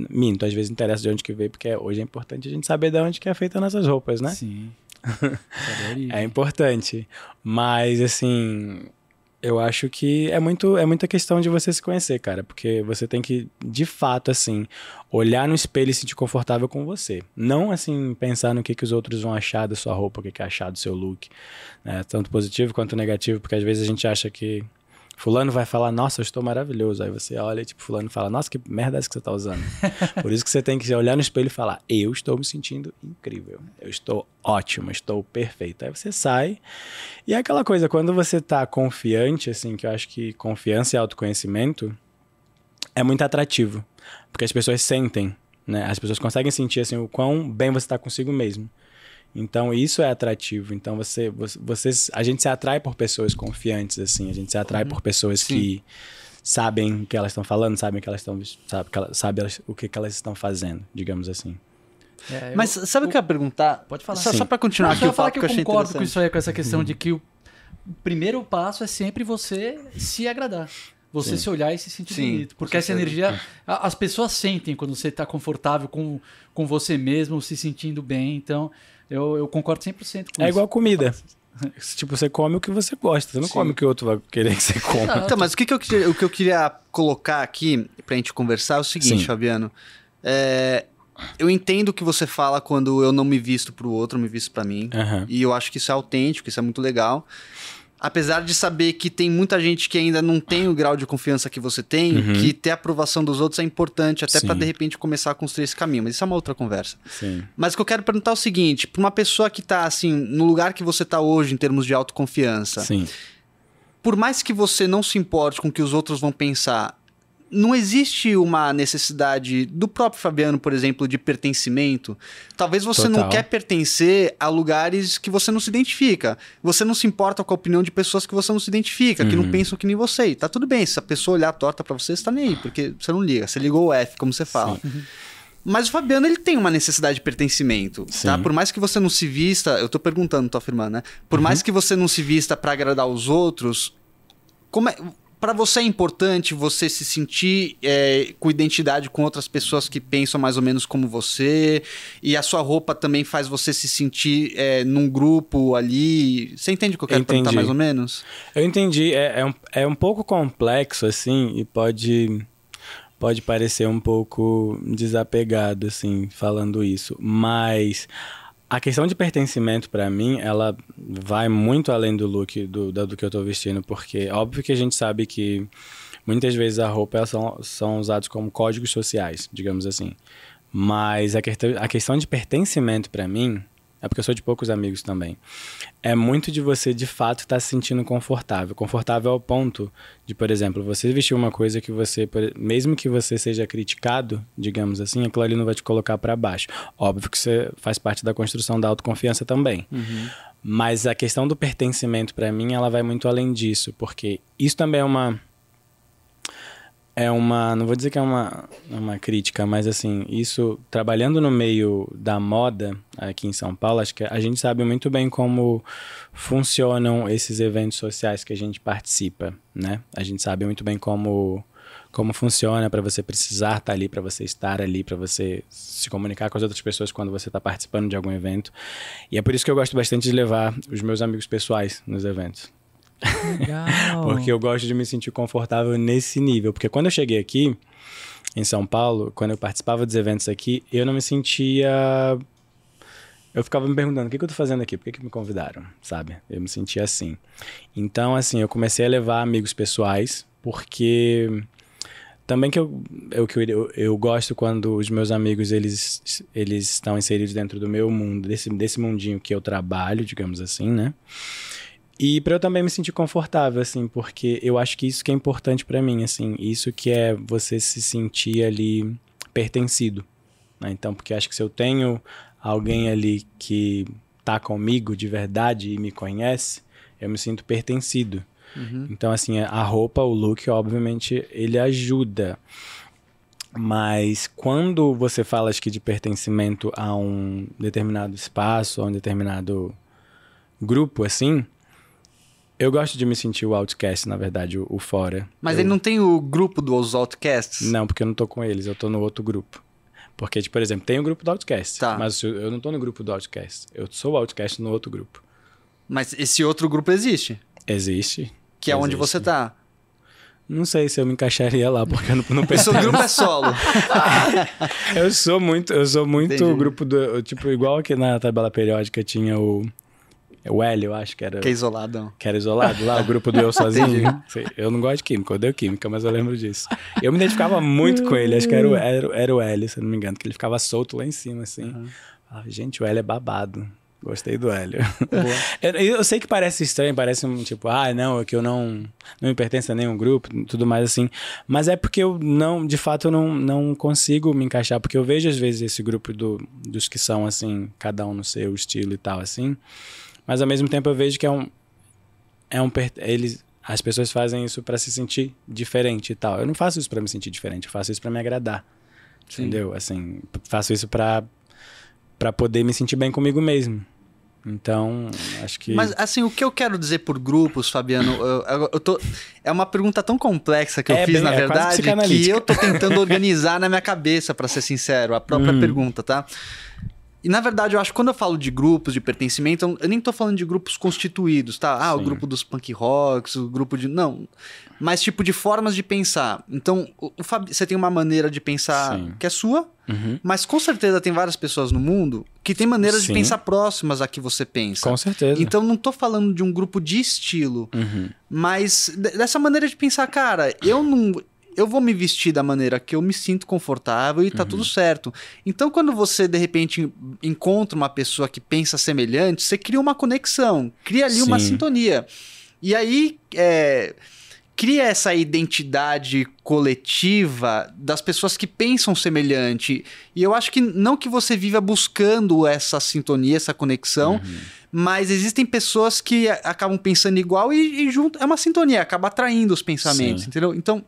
Minto, às vezes interessa de onde que veio, porque hoje é importante a gente saber de onde que é feita nossas roupas, né? Sim. É importante. Mas, assim, eu acho que é muito é muita questão de você se conhecer, cara. Porque você tem que, de fato, assim, olhar no espelho e se sentir confortável com você. Não, assim, pensar no que, que os outros vão achar da sua roupa, o que, que é achar do seu look. Né? Tanto positivo quanto negativo, porque às vezes a gente acha que Fulano vai falar, nossa, eu estou maravilhoso. Aí você olha e, tipo, fulano fala, nossa, que merda é essa que você tá usando? Por isso que você tem que olhar no espelho e falar, eu estou me sentindo incrível. Eu estou ótimo, estou perfeito. Aí você sai. E é aquela coisa, quando você tá confiante, assim, que eu acho que confiança e autoconhecimento é muito atrativo. Porque as pessoas sentem, né? As pessoas conseguem sentir, assim, o quão bem você tá consigo mesmo. Então isso é atrativo. Então você, você, a gente se atrai por pessoas confiantes assim, a gente se atrai uhum. por pessoas Sim. que sabem o que elas estão falando, sabem que elas estão, sabe, que elas, sabe o que, que elas estão fazendo, digamos assim. É, Mas eu, sabe o que eu ia perguntar? Pode falar. Só, só para continuar Não, aqui, eu falar que eu, eu concordo com isso aí, com essa questão uhum. de que o primeiro passo é sempre você se agradar. Você Sim. se olhar e se sentir Sim, bonito. Porque essa energia, as pessoas sentem quando você está confortável com, com você mesmo, se sentindo bem. Então, eu, eu concordo 100% com é isso. É igual comida. Tipo, você come o que você gosta, você não Sim. come o que o outro vai querer que você coma. Então, mas o que, que, eu, o que eu queria colocar aqui pra gente conversar é o seguinte, Sim. Fabiano. É, eu entendo o que você fala quando eu não me visto pro outro, eu me visto para mim. Uhum. E eu acho que isso é autêntico, isso é muito legal apesar de saber que tem muita gente que ainda não tem o grau de confiança que você tem, uhum. que ter a aprovação dos outros é importante até para de repente começar a construir esse caminho, mas isso é uma outra conversa. Sim. Mas o que eu quero perguntar é o seguinte, para uma pessoa que tá assim, no lugar que você tá hoje em termos de autoconfiança, Sim. por mais que você não se importe com o que os outros vão pensar, não existe uma necessidade do próprio Fabiano, por exemplo, de pertencimento. Talvez você Total. não quer pertencer a lugares que você não se identifica. Você não se importa com a opinião de pessoas que você não se identifica, uhum. que não uhum. pensam que nem você. E tá tudo bem, se a pessoa olhar torta para você, você tá nem aí, porque você não liga. Você ligou o F, como você fala. Uhum. Mas o Fabiano, ele tem uma necessidade de pertencimento, tá? Sim. tá? Por mais que você não se vista, eu tô perguntando, tô afirmando, né? Por uhum. mais que você não se vista para agradar os outros, como é para você é importante você se sentir é, com identidade com outras pessoas que pensam mais ou menos como você e a sua roupa também faz você se sentir é, num grupo ali. Você entende o que eu quero entendi. perguntar mais ou menos? Eu entendi. É, é, um, é um pouco complexo assim e pode pode parecer um pouco desapegado assim falando isso, mas a questão de pertencimento para mim, ela vai muito além do look do, do, que eu tô vestindo, porque óbvio que a gente sabe que muitas vezes a roupa são, são usados como códigos sociais, digamos assim. Mas a, a questão de pertencimento para mim, é porque eu sou de poucos amigos também. É muito de você, de fato, estar tá se sentindo confortável. Confortável ao ponto de, por exemplo, você vestir uma coisa que você, mesmo que você seja criticado, digamos assim, aquilo ali não vai te colocar para baixo. Óbvio que você faz parte da construção da autoconfiança também. Uhum. Mas a questão do pertencimento, para mim, ela vai muito além disso, porque isso também é uma é uma, não vou dizer que é uma, uma crítica, mas assim, isso, trabalhando no meio da moda aqui em São Paulo, acho que a gente sabe muito bem como funcionam esses eventos sociais que a gente participa, né? A gente sabe muito bem como como funciona para você precisar estar tá ali, para você estar ali, para você se comunicar com as outras pessoas quando você está participando de algum evento. E é por isso que eu gosto bastante de levar os meus amigos pessoais nos eventos. Legal. porque eu gosto de me sentir confortável nesse nível. Porque quando eu cheguei aqui, em São Paulo, quando eu participava dos eventos aqui, eu não me sentia. Eu ficava me perguntando: o que, que eu tô fazendo aqui? Por que, que me convidaram? Sabe? Eu me sentia assim. Então, assim, eu comecei a levar amigos pessoais, porque também que eu, eu, eu, eu gosto quando os meus amigos eles, eles estão inseridos dentro do meu mundo, desse, desse mundinho que eu trabalho, digamos assim, né? E para eu também me sentir confortável, assim, porque eu acho que isso que é importante para mim, assim, isso que é você se sentir ali pertencido. Né? Então, porque acho que se eu tenho alguém ali que tá comigo de verdade e me conhece, eu me sinto pertencido. Uhum. Então, assim, a roupa, o look, obviamente, ele ajuda. Mas quando você fala, acho que, de pertencimento a um determinado espaço, a um determinado grupo, assim, eu gosto de me sentir o outcast, na verdade, o, o fora. Mas eu... ele não tem o grupo dos outcasts? Não, porque eu não tô com eles, eu tô no outro grupo. Porque, tipo, por exemplo, tem o grupo do Outcast, tá. mas eu não tô no grupo do Outcast. Eu sou o Outcast no outro grupo. Mas esse outro grupo existe? Existe. Que é existe. onde você tá? Não sei se eu me encaixaria lá, porque eu não, não penso. Seu grupo é solo. eu sou muito, eu sou muito Entendi. grupo do. Tipo, igual aqui na tabela periódica tinha o o L, eu acho que era. Que é isoladão. Que era isolado lá, o grupo do Eu Sozinho. Eu não gosto de química, eu odeio química, mas eu lembro disso. Eu me identificava muito com ele, acho que era o, era, era o L, se eu não me engano, que ele ficava solto lá em cima, assim. Uhum. Ah, gente, o L é babado. Gostei do Hélio. eu, eu, sei que parece estranho, parece um tipo, ah, não, é que eu não, não me pertenço a nenhum grupo, tudo mais assim. Mas é porque eu não, de fato, eu não, não consigo me encaixar, porque eu vejo às vezes esse grupo do, dos que são assim, cada um no seu estilo e tal, assim. Mas ao mesmo tempo eu vejo que é um. É um eles, as pessoas fazem isso para se sentir diferente e tal. Eu não faço isso para me sentir diferente, eu faço isso para me agradar. Sim. Entendeu? Assim, faço isso para para poder me sentir bem comigo mesmo. Então, acho que. Mas, assim, o que eu quero dizer por grupos, Fabiano, eu, eu tô. É uma pergunta tão complexa que eu é fiz, bem, na é verdade, que eu tô tentando organizar na minha cabeça, para ser sincero, a própria hum. pergunta, tá? E na verdade, eu acho que quando eu falo de grupos de pertencimento, eu nem tô falando de grupos constituídos, tá? Ah, Sim. o grupo dos punk rocks, o grupo de. Não. Mas tipo de formas de pensar. Então, o, o Fab... você tem uma maneira de pensar Sim. que é sua, uhum. mas com certeza tem várias pessoas no mundo que têm maneiras Sim. de pensar próximas a que você pensa. Com certeza. Então, não tô falando de um grupo de estilo, uhum. mas dessa maneira de pensar, cara, eu não eu vou me vestir da maneira que eu me sinto confortável e tá uhum. tudo certo. Então, quando você de repente encontra uma pessoa que pensa semelhante, você cria uma conexão, cria ali Sim. uma sintonia. E aí, é, cria essa identidade coletiva das pessoas que pensam semelhante. E eu acho que não que você viva buscando essa sintonia, essa conexão, uhum. mas existem pessoas que acabam pensando igual e, e junto é uma sintonia, acaba atraindo os pensamentos, Sim. entendeu? Então,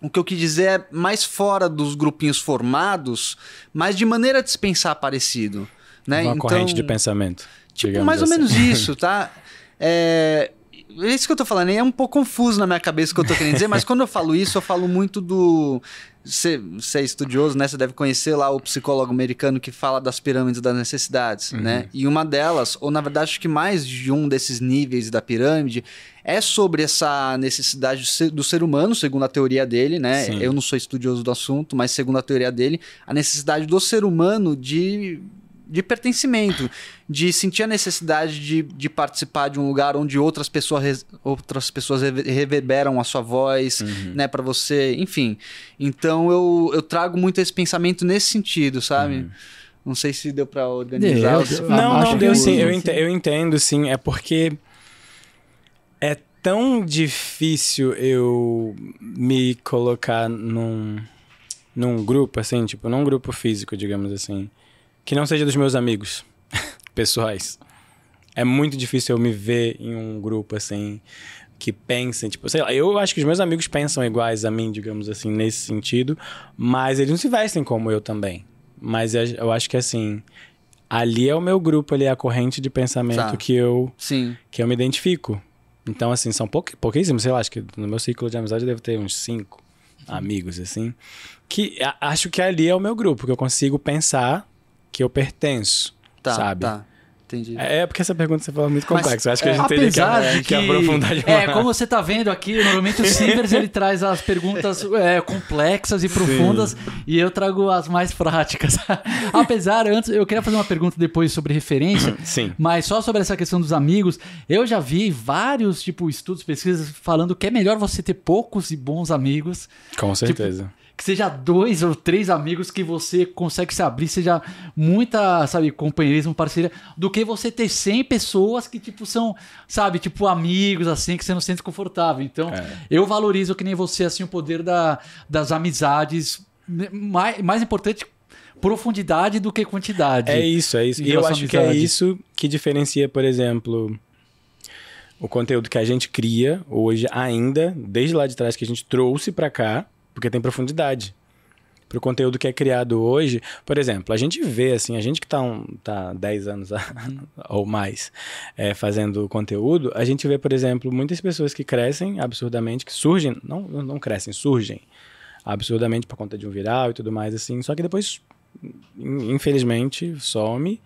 o que eu quis dizer é mais fora dos grupinhos formados, mas de maneira de se pensar parecido. Né? Uma então, corrente de pensamento. Tipo, mais assim. ou menos isso, tá? É, é isso que eu tô falando, é um pouco confuso na minha cabeça o que eu tô querendo dizer, mas quando eu falo isso, eu falo muito do. Você é estudioso, né? Você deve conhecer lá o psicólogo americano que fala das pirâmides das necessidades, uhum. né? E uma delas, ou na verdade acho que mais de um desses níveis da pirâmide, é sobre essa necessidade do ser humano, segundo a teoria dele, né? Sim. Eu não sou estudioso do assunto, mas segundo a teoria dele, a necessidade do ser humano de de pertencimento, de sentir a necessidade de, de participar de um lugar onde outras pessoas, outras pessoas reverberam a sua voz, uhum. né, para você, enfim. Então eu, eu trago muito esse pensamento nesse sentido, sabe? Uhum. Não sei se deu para organizar. Deu, não, não deu sim. Eu entendo, eu entendo, sim. É porque é tão difícil eu me colocar num, num grupo, assim, tipo, num grupo físico, digamos assim que não seja dos meus amigos pessoais. É muito difícil eu me ver em um grupo assim que pensem, tipo, sei lá, eu acho que os meus amigos pensam iguais a mim, digamos assim, nesse sentido, mas eles não se vestem como eu também. Mas eu acho que assim, ali é o meu grupo, ali é a corrente de pensamento tá. que eu Sim. que eu me identifico. Então, assim, são pou, pouquíssimos, sei lá, acho que no meu ciclo de amizade deve ter uns cinco amigos, assim, que acho que ali é o meu grupo, que eu consigo pensar que eu pertenço, tá, sabe? Tá. Entendi. É, é porque essa pergunta você falou muito complexa. Acho que a gente teria que, que, que aprofundar demais. É, como você está vendo aqui, normalmente o Sivers ele traz as perguntas é, complexas e profundas Sim. e eu trago as mais práticas. apesar, antes, eu queria fazer uma pergunta depois sobre referência, Sim. mas só sobre essa questão dos amigos. Eu já vi vários tipo estudos, pesquisas falando que é melhor você ter poucos e bons amigos. Com certeza. Tipo, que seja dois ou três amigos que você consegue se abrir, seja muita, sabe, companheirismo, parceria, do que você ter 100 pessoas que, tipo, são, sabe, tipo, amigos, assim, que você não se sente confortável. Então, é. eu valorizo que nem você, assim, o poder da, das amizades. Né, mais, mais importante, profundidade do que quantidade. É isso, é isso. E eu acho que é isso que diferencia, por exemplo, o conteúdo que a gente cria hoje ainda, desde lá de trás que a gente trouxe para cá, porque tem profundidade. Para o conteúdo que é criado hoje, por exemplo, a gente vê, assim, a gente que está um, tá 10 anos ou mais é, fazendo conteúdo, a gente vê, por exemplo, muitas pessoas que crescem absurdamente, que surgem, não, não crescem, surgem absurdamente por conta de um viral e tudo mais, assim, só que depois, infelizmente, some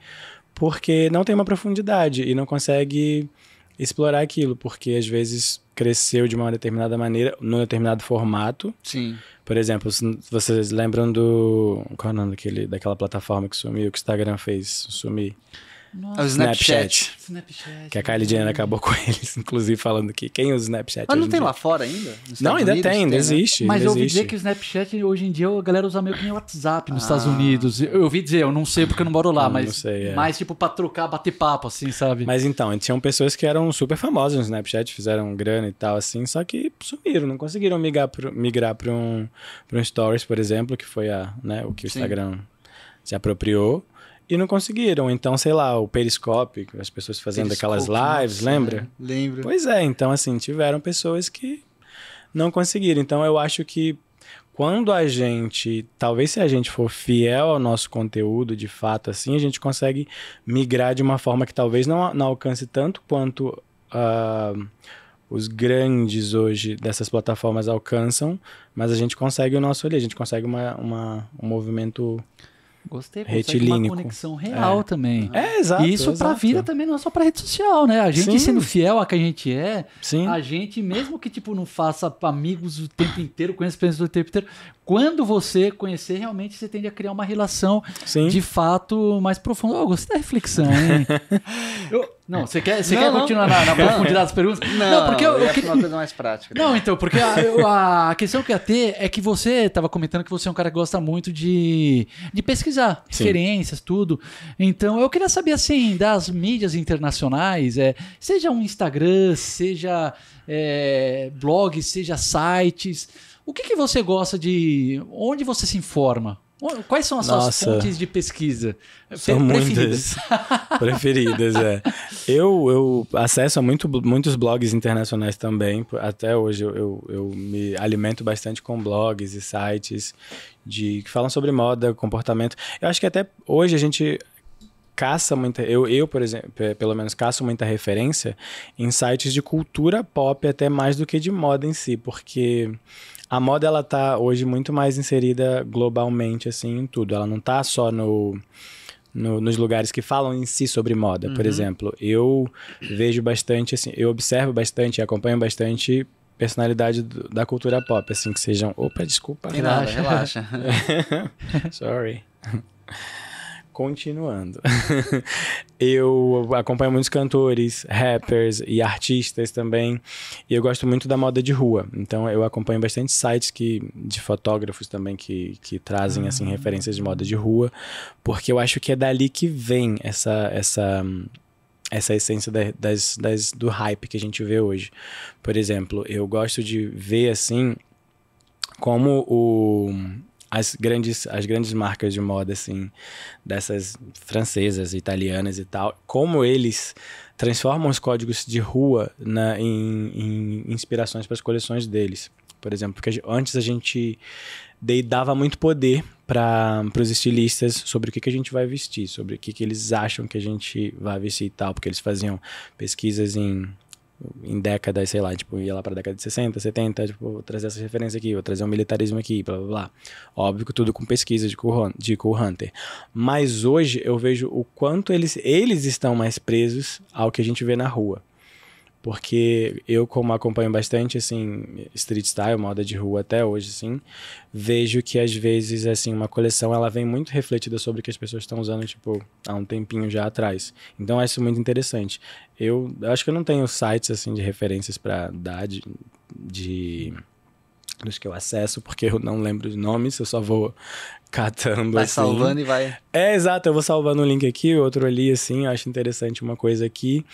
porque não tem uma profundidade e não consegue explorar aquilo, porque às vezes cresceu de uma determinada maneira, num determinado formato. Sim. Por exemplo, vocês lembram do. Qual é o nome daquele, daquela plataforma que sumiu, que o Instagram fez sumir? Nossa. É o Snapchat. Snapchat. Que a Kylie Jenner acabou com eles, inclusive falando que quem usa Snapchat Mas não tem dia? lá fora ainda? Não, ainda Unidos tem, ainda né? existe. Mas ainda eu ouvi existe. dizer que o Snapchat hoje em dia a galera usa meio que nem WhatsApp nos Ah. Estados Unidos. Eu ouvi dizer, eu não sei porque eu não moro lá, Não, mas não sei, é. mais tipo pra trocar, bater papo, assim, sabe? Mas então, tinham pessoas que eram super famosas no Snapchat, fizeram grana e tal, assim, só que sumiram, não conseguiram migrar para migrar pra um, pra um Stories, por exemplo, que foi a, né, o que o Sim. Instagram se apropriou, e não conseguiram. Então, sei lá, o Periscope, as pessoas fazendo aquelas Periscope, lives, nossa, lembra? é, Lembro. Pois é, então assim, tiveram pessoas que não conseguiram. Então eu acho que quando a gente, talvez se a gente for fiel ao nosso conteúdo, de fato, assim, a gente consegue migrar de uma forma que talvez não, não alcance tanto quanto ah, os grandes hoje dessas plataformas alcançam, mas a gente consegue o nosso ali, a gente consegue uma, uma- um movimento. Gostei, consegue uma Retilínico. conexão real também. É, exato. E isso pra exato. vida também, não é só pra rede social, né? A gente Sim. sendo fiel a que a gente é, Sim. a gente, mesmo que tipo não faça amigos o tempo inteiro, conheça pessoas o tempo inteiro, quando você conhecer, realmente você tende a criar uma relação Sim. de fato mais profunda. Oh, gostei da reflexão, hein? Eu- não, você quer, você Não, quer não. continuar na, na profundidade das perguntas? Não, porque eu, eu eu ia queria- uma coisa mais prática. não, então, porque a, eu- a questão que eu ia ter é que você estava comentando que você é um cara que gosta muito de, de pesquisar Sim. referências, tudo. Então, eu queria saber, assim, das mídias internacionais, é, seja um Instagram, seja é, blogs, seja sites, o que, que você gosta de... Onde você se informa? Quais são as suas Nossa. fontes de pesquisa São pre- muitas preferidas, é. Eu, eu acesso a muito, muitos blogs internacionais também. Até hoje eu, eu, eu me alimento bastante com blogs e sites de, que falam sobre moda, comportamento. Eu acho que até hoje a gente caça muita. Eu, eu por exemplo, pe- pelo menos caço muita referência em sites de cultura pop, até mais do que de moda em si, porque a moda ela tá hoje muito mais inserida globalmente assim em tudo. Ela não tá só no, no- nos lugares que falam em si sobre moda. Por exemplo, eu vejo bastante assim, eu observo bastante, e acompanho bastante personalidade do- da cultura pop, assim que sejam. Opa, desculpa. Nada, relaxa. Sorry. Continuando. eu acompanho muitos cantores, rappers e artistas também. E eu gosto muito da moda de rua. Então eu acompanho bastante sites que, de fotógrafos também que, que trazem assim referências de moda de rua. Porque eu acho que é dali que vem essa, essa, essa essência da- das, das, do hype que a gente vê hoje. Por exemplo, eu gosto de ver assim como o, as, grandes, as grandes marcas de moda, assim, dessas francesas, italianas e tal, como eles transformam os códigos de rua na, em, em inspirações para as coleções deles. Por exemplo, porque antes a gente dava muito poder para os estilistas sobre o que, que a gente vai vestir, sobre o que, que eles acham que a gente vai vestir e tal, porque eles faziam pesquisas em em décadas, sei lá, tipo, ia lá pra década de 60, 70, tipo, vou trazer essa referência aqui, vou trazer um militarismo aqui, blá blá blá. Óbvio que tudo com pesquisa de Cool, de cool Hunter. Mas hoje eu vejo o quanto eles, eles estão mais presos ao que a gente vê na rua. Porque eu, como acompanho bastante, assim, street style, moda de rua até hoje, assim, vejo que às vezes, assim, uma coleção, ela vem muito refletida sobre o que as pessoas estão usando, tipo, há um tempinho já atrás. Então, acho isso muito interessante. Eu acho que eu não tenho sites, assim, de referências para dar de, de- dos que eu acesso, porque eu não lembro os nomes, eu só vou catando, Vai assim. salvando e vai. É, exato, eu vou salvando um link aqui, outro ali, assim, eu acho interessante uma coisa aqui.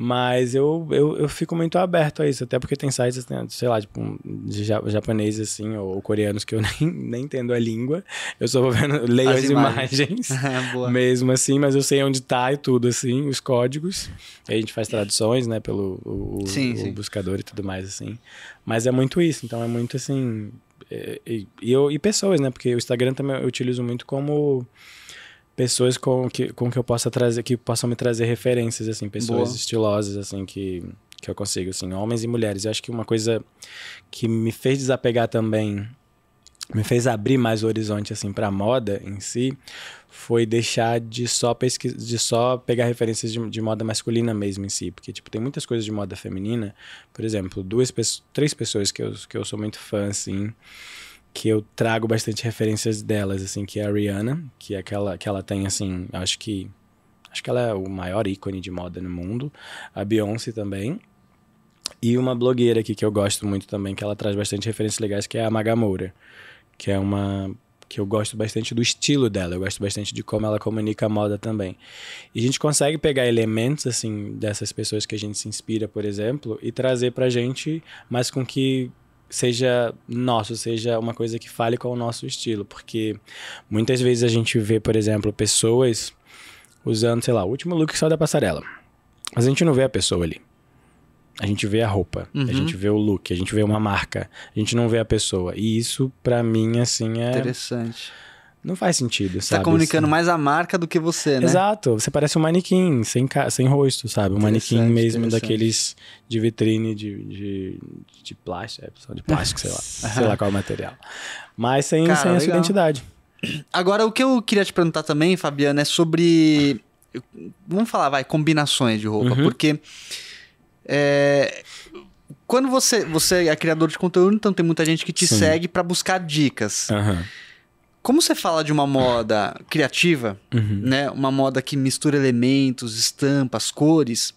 Mas eu, eu, eu fico muito aberto a isso, até porque tem sites, né, sei lá, tipo, de ja- japonês, assim, ou coreanos que eu nem, nem entendo a língua. Eu só vou vendo, leio as, As imagens. imagens, Boa. mesmo assim, mas eu sei onde tá e tudo, assim, os códigos. A gente faz traduções, né, pelo o, o- Sim, o sim. buscador e tudo mais, assim. Mas é muito isso, então é muito assim. é, E, e eu, e pessoas, né? Porque o Instagram também eu utilizo muito como pessoas com que, com que eu possa trazer, que possam me trazer referências, assim, pessoas Boa. estilosas, assim, que, que eu consigo, assim, homens e mulheres. Eu acho que uma coisa que me fez desapegar também, me fez abrir mais o horizonte, assim, pra moda em si, foi deixar de só pesquisar, de só pegar referências de, de moda masculina mesmo em si, porque, tipo, tem muitas coisas de moda feminina, por exemplo, duas, três pessoas que eu, que eu sou muito fã, assim, que eu trago bastante referências delas, assim, que é a Rihanna, que é aquela que ela tem, assim, acho que Acho que ela é o maior ícone de moda no mundo. A Beyoncé também. E uma blogueira aqui que eu gosto muito também, que ela traz bastante referências legais, que é a Magamoura. Que é uma que eu gosto bastante do estilo dela, eu gosto bastante de como ela comunica a moda também. E a gente consegue pegar elementos assim dessas pessoas que a gente se inspira, por exemplo, e trazer pra gente, mas com que seja nosso, seja uma coisa que fale com o nosso estilo, porque muitas vezes a gente vê, por exemplo, pessoas usando, sei lá, o último look só da passarela. Mas a gente não vê a pessoa ali. A gente vê a roupa, Uhum. a gente vê o look, a gente vê uma marca, a gente não vê a pessoa. E isso, pra mim, assim, é. Interessante. Não faz sentido, Você sabe? tá comunicando assim. mais a marca do que você, né? Exato, você parece um manequim, sem, ca... sem rosto, sabe? Um manequim mesmo daqueles de vitrine de, de, de plástico, é, de plástico, sei lá. sei lá qual é o material. Mas sem, Cara, sem a sua identidade. Agora, o que eu queria te perguntar também, Fabiana, é sobre. Vamos falar, vai, combinações de roupa. Uhum. Porque. é, quando você, você é criador de conteúdo, então tem muita gente que te Sim. segue pra buscar dicas. Aham. Como você fala de uma moda criativa, Uhum. né? Uma moda que mistura elementos, estampas, cores.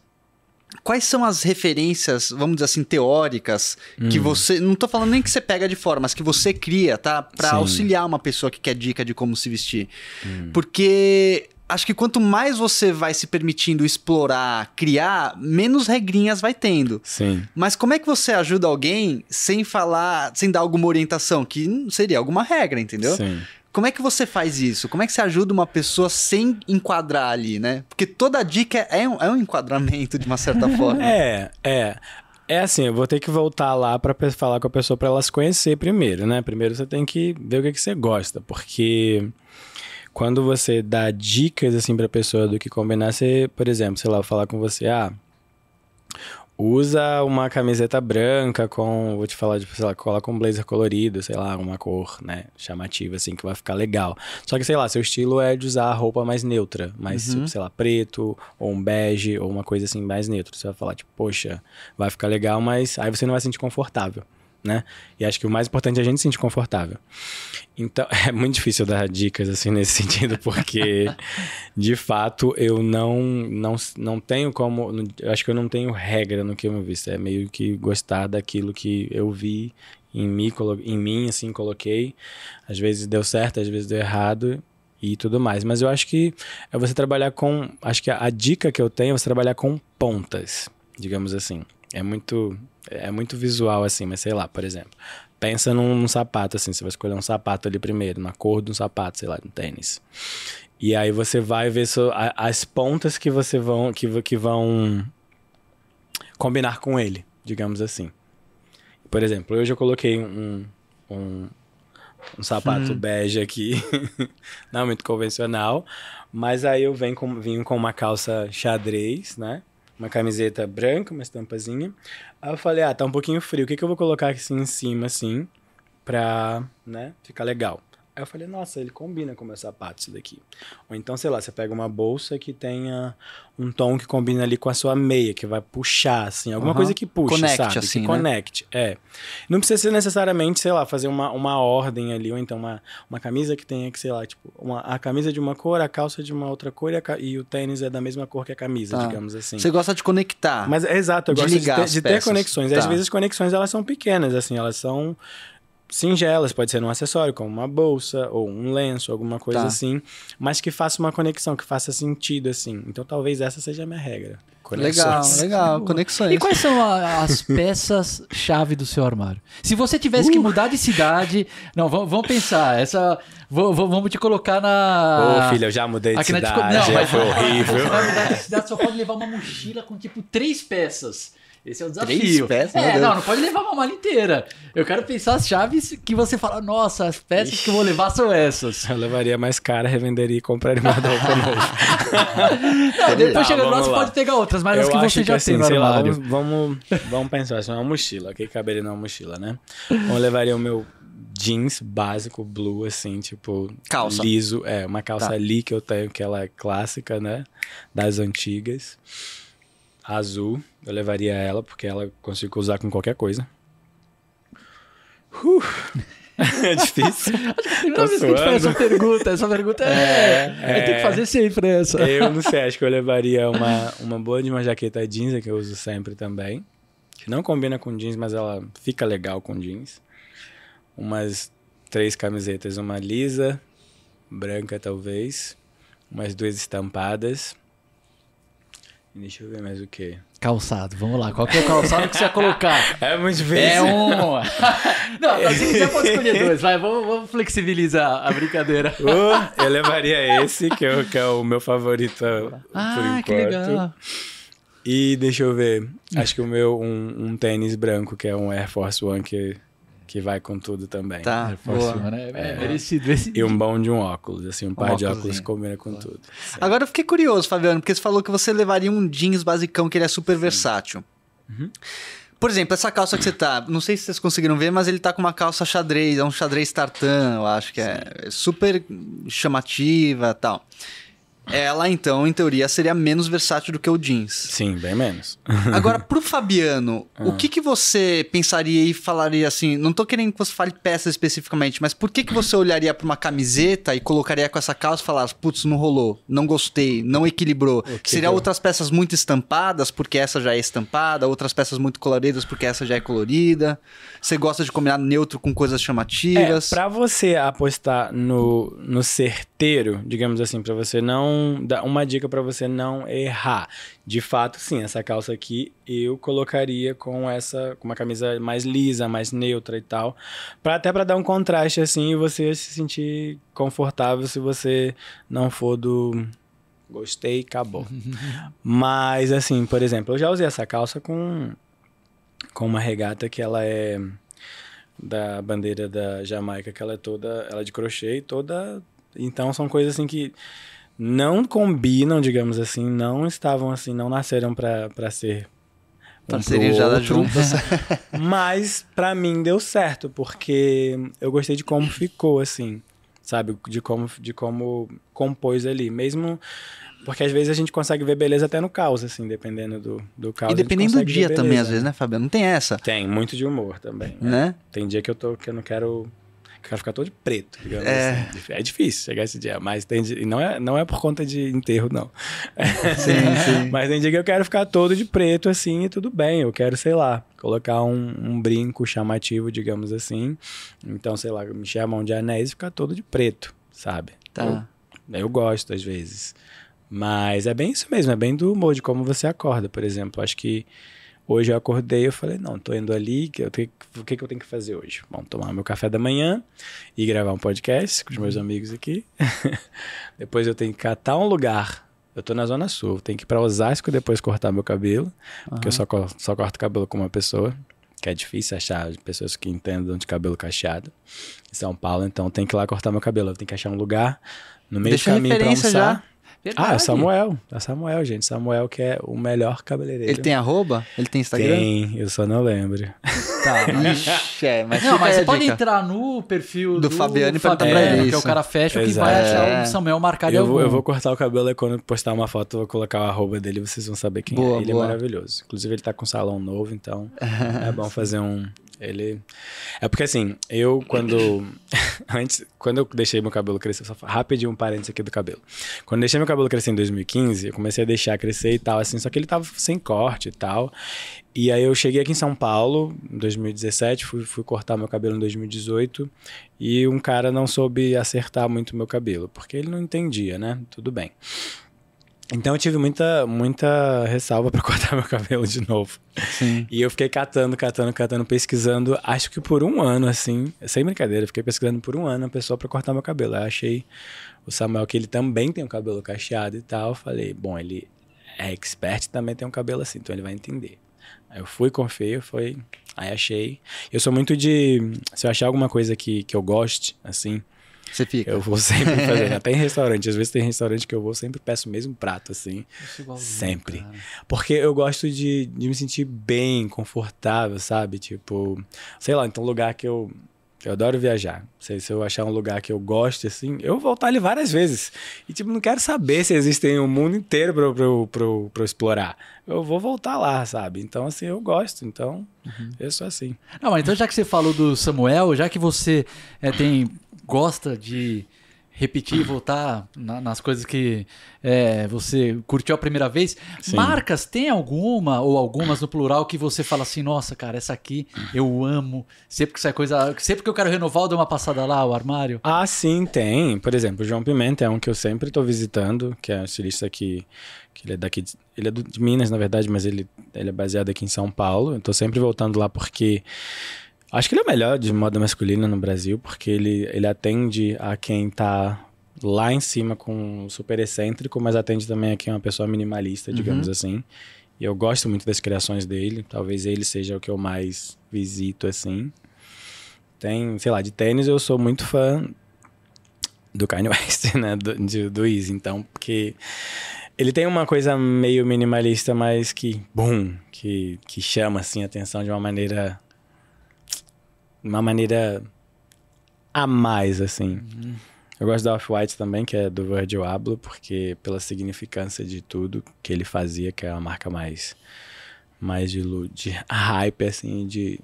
Quais são as referências, vamos dizer assim, teóricas que Hum. você. Não tô falando nem que você pega de fora, mas que você cria, tá? Pra Sim. auxiliar uma pessoa que quer dica de como se vestir. Hum. Porque acho que quanto mais você vai se permitindo explorar, criar, menos regrinhas vai tendo. Sim. Mas como é que você ajuda alguém sem falar, sem dar alguma orientação? Que seria alguma regra, entendeu? Sim. Como é que você faz isso? Como é que você ajuda uma pessoa sem enquadrar ali, né? Porque toda dica é um, é um enquadramento de uma certa forma. É, é. É assim, eu vou ter que voltar lá pra pe- falar com a pessoa pra ela se conhecer primeiro, né? Primeiro você tem que ver o que, que você gosta, porque quando você dá dicas assim pra pessoa do que combinar, você, por exemplo, sei lá, falar com você, ah, usa uma camiseta branca com, vou te falar, de, sei lá, coloca um blazer colorido, sei lá, uma cor, né, chamativa assim que vai ficar legal. Só que sei lá, seu estilo é de usar a roupa mais neutra, mais, Uhum. tipo, sei lá, preto ou um bege ou uma coisa assim mais neutra. Você vai falar tipo, poxa, vai ficar legal, mas aí você não vai se sentir confortável. Né? E acho que o mais importante é a gente se sentir confortável. Então, é muito difícil dar dicas assim nesse sentido, porque de fato eu não, não, não tenho como. Acho que eu não tenho regra no que eu me visto. É meio que gostar daquilo que eu vi em mim, em mim assim, coloquei. Às vezes deu certo, às vezes deu errado e tudo mais. Mas eu acho que é você trabalhar com. Acho que a, a dica que eu tenho é você trabalhar com pontas, digamos assim. É muito. É muito visual, assim, mas sei lá, por exemplo. Pensa num, num sapato, assim, você vai escolher um sapato ali primeiro, na cor de um sapato, sei lá, um tênis. E aí você vai ver so- a- as pontas que você vão. Que, que vão combinar com ele, digamos assim. Por exemplo, hoje eu coloquei um, um, um sapato bege aqui, não muito convencional, mas aí eu venho com, vim com uma calça xadrez, né? Uma camiseta branca, uma estampazinha. Aí eu falei, ah, tá um pouquinho frio, o que, que eu vou colocar assim, em cima, assim, pra, né, ficar legal. Aí eu falei, nossa, ele combina com o meu sapato isso daqui. Ou então, sei lá, você pega uma bolsa que tenha um tom que combina ali com a sua meia, que vai puxar, assim, alguma Aham. coisa que puxe, Conecte, sabe? assim, que né? conecte, é. Não precisa ser necessariamente, sei lá, fazer uma, uma ordem ali, ou então uma, uma camisa que tenha que, sei lá, tipo, uma, a camisa de uma cor, a calça de uma outra cor e, a e o tênis é da mesma cor que a camisa, Tá. digamos assim. Você gosta de conectar. Mas é exato, eu De gosto de ligar ter, de ter conexões. Tá. Às vezes as conexões elas são pequenas, assim, elas são singelas, pode ser num acessório, como uma bolsa ou um lenço, alguma coisa Tá. assim, mas que faça uma conexão, que faça sentido, assim. Então talvez essa seja a minha regra. legal, Conexões. legal. Conexões. E quais são a- as peças-chave do seu armário? Se você tivesse que mudar de cidade. Não, vamos, vamos pensar. Essa. vou- vou- vamos te colocar na. Ô, filha, eu já mudei de cidade, Não, mas foi horrível. Você vai mudar de cidade, só pode levar uma mochila com tipo três peças. Esse é o Três desafio. peças? Meu É, não, não pode levar uma mala inteira. Eu quero pensar as chaves que você fala, nossa, as peças que eu vou levar são essas. Eu levaria mais cara, revenderia e compraria uma roupa nova. Não, depois Tá, chegando lá, você pode pegar outras, mas as eu que acho você já assim, tem sei lá, vamos, vamos, vamos pensar assim, uma mochila, o que caberia numa mochila, né? Eu levaria o meu jeans básico, blue, assim, tipo... Calça. Liso, é, uma calça Tá. ali que eu tenho, que ela é clássica, né? Das antigas. Azul, eu levaria ela, porque ela consigo usar com qualquer coisa. Uh. é difícil. Primeira vez que a gente faz essa pergunta, essa pergunta é. é, é. tem que fazer sempre essa. Eu não sei, acho que eu levaria uma, uma boa de uma jaqueta jeans, que eu uso sempre também. Que não combina com jeans, mas ela fica legal com jeans. Umas três camisetas, uma lisa, branca talvez. Umas duas estampadas. Deixa eu ver mais o que. Calçado, vamos lá. Qual que é o calçado que você ia colocar? É muito difícil. É um. Não, se quiser pode escolher dois. Vai, vamos, vamos flexibilizar a brincadeira. Uh, eu levaria esse, que é, o, que é o meu favorito ah, por enquanto. que legal. E deixa eu ver. Acho que o meu, um, um tênis branco, que é um Air Force One, que que vai com tudo também. Tá, boa. Né? É, é, merecido esse E um bom de um óculos, assim, um, um par de óculos combina com tudo. Sim. Agora eu fiquei curioso, Fabiano, porque você falou que você levaria um jeans basicão que ele é super Sim. versátil. Uhum. Por exemplo, essa calça que você tá, não sei se vocês conseguiram ver, mas ele tá com uma calça xadrez, é um xadrez tartan, eu acho que é super chamativa tal. Ela, então, em teoria, seria menos versátil do que o jeans. Sim, bem menos. Agora, pro Fabiano, ah. o que, que você pensaria e falaria assim? Não tô querendo que você fale peça especificamente, mas por que, que você olharia para uma camiseta e colocaria com essa calça e falasse, putz, não rolou, não gostei, não equilibrou? Seria eu... outras peças muito estampadas, porque essa já é estampada, outras peças muito coloridas, porque essa já é colorida. Você gosta de combinar neutro com coisas chamativas? É, pra você apostar no, no certeiro, digamos assim, para você não uma dica para você não errar. De fato, sim, essa calça aqui eu colocaria com essa com uma camisa mais lisa, mais neutra e tal, para até para dar um contraste assim e você se sentir confortável se você não for do gostei, acabou. Mas assim, por exemplo, eu já usei essa calça com com uma regata que ela é da bandeira da Jamaica, que ela é toda, ela é de crochê toda, então são coisas assim que não combinam, digamos assim, não estavam assim, não nasceram para ser um juntas. mas para mim deu certo, porque eu gostei de como ficou assim, sabe, de como de como compôs ali, mesmo porque às vezes a gente consegue ver beleza até no caos, assim, dependendo do, do caos. E dependendo do dia também, às vezes, né, Fabiano? Não tem essa. Tem, muito de humor também. Né? né? Tem dia que eu, tô, que eu não quero quero ficar todo de preto, digamos é. assim. É difícil chegar esse dia, mas tem dia, não é não é por conta de enterro não. Sim, sim. mas tem dia que eu quero ficar todo de preto assim e tudo bem, eu quero, sei lá, colocar um, um brinco chamativo, digamos assim. Então, sei lá, me chamam de anéis e ficar todo de preto, sabe? Tá. Eu, eu gosto às vezes. Mas é bem isso mesmo, é bem do humor de como você acorda, por exemplo. Acho que Hoje eu acordei e falei, não, tô indo ali, que eu tenho, o que, que eu tenho que fazer hoje? Bom, tomar meu café da manhã e gravar um podcast com os meus uhum. amigos aqui. depois eu tenho que catar um lugar. Eu tô na Zona Sul, tenho que ir pra Osasco depois cortar meu cabelo, uhum. porque eu só, só corto cabelo com uma pessoa, que é difícil achar pessoas que entendam de cabelo cacheado em São Paulo, então tem que ir lá cortar meu cabelo. Eu tenho que achar um lugar no meio Deixa do caminho pra almoçar. Já. Verdade. Ah, é o Samuel. É o Samuel, gente. Samuel que é o melhor cabeleireiro. Ele tem arroba? Ele tem Instagram? Tem, eu só não lembro. Tá, Ixi, é, mas Não, mas você pode entrar no perfil do, do Fabiano e perguntar pra ele. Que é o cara fecha que vai achar o Samuel marcado eu vou, eu vou cortar o cabelo e quando postar uma foto eu vou colocar o arroba dele vocês vão saber quem boa, é. Ele é boa. é maravilhoso. Inclusive ele tá com um salão novo, então é bom fazer um, ele. É porque assim, eu quando. antes, quando eu deixei meu cabelo crescer, só rapidinho um parênteses aqui do cabelo. Quando deixei meu cabelo crescer em 2015, eu comecei a deixar crescer e tal, assim, só que ele tava sem corte e tal. E aí eu cheguei aqui em São Paulo, em 2017, fui, fui cortar meu cabelo em 2018, e um cara não soube acertar muito meu cabelo, porque ele não entendia, né? Tudo bem. Então eu tive muita, muita ressalva para cortar meu cabelo de novo. Sim. E eu fiquei catando, catando, catando, pesquisando, acho que por um ano, assim, sem brincadeira, fiquei pesquisando por um ano a pessoa para cortar meu cabelo. Aí achei o Samuel que ele também tem um cabelo cacheado e tal. Falei, bom, ele é expert também tem um cabelo assim, então ele vai entender. Aí eu fui, confiei, foi. Aí achei. Eu sou muito de. Se eu achar alguma coisa que, que eu goste, assim, você fica. Eu vou sempre fazer. Até em restaurante. Às vezes tem restaurante que eu vou, sempre peço o mesmo prato, assim. Sempre. Cara. Porque eu gosto de, de me sentir bem, confortável, sabe? Tipo, sei lá, então lugar que eu Eu adoro viajar. Se, se eu achar um lugar que eu gosto, assim, eu vou voltar ali várias vezes. E, tipo, não quero saber se existe um mundo inteiro pra, eu- pra, eu- pra, pra eu explorar. Eu vou voltar lá, sabe? Então, assim, eu gosto. Então, eu sou assim. Não, mas então já que você falou do Samuel, já que você é, tem gosta de repetir e voltar na- nas coisas que é, você curtiu a primeira vez, Sim. marcas tem alguma ou algumas no plural que você fala assim, nossa, cara, essa aqui eu amo. Sempre que sai coisa, sempre que eu quero renovar, eu dou uma passada lá o armário. Ah, sim, tem. Por exemplo, o João Pimenta é um que eu sempre estou visitando, que é um estilista que, que ele é daqui, de, ele é do- de Minas, na verdade, mas ele, ele é baseado aqui em São Paulo. Eu tô sempre voltando lá porque acho que ele é o melhor de moda masculina no Brasil, porque ele, ele atende a quem tá lá em cima com super excêntrico, mas atende também a quem é uma pessoa minimalista, digamos assim. E eu gosto muito das criações dele, talvez ele seja o que eu mais visito, assim. Tem, sei lá, de tênis eu sou muito fã do Kanye West, né? Do, de- do Easy, então, porque ele tem uma coisa meio minimalista, mas que, bum, que, que chama, assim, a atenção de uma maneira... Uma maneira a mais, assim. Eu gosto da Off-White também, que é do Virgil Abloh, porque pela significância de tudo que ele fazia, que é uma marca mais... Mais de, de hype, assim, de,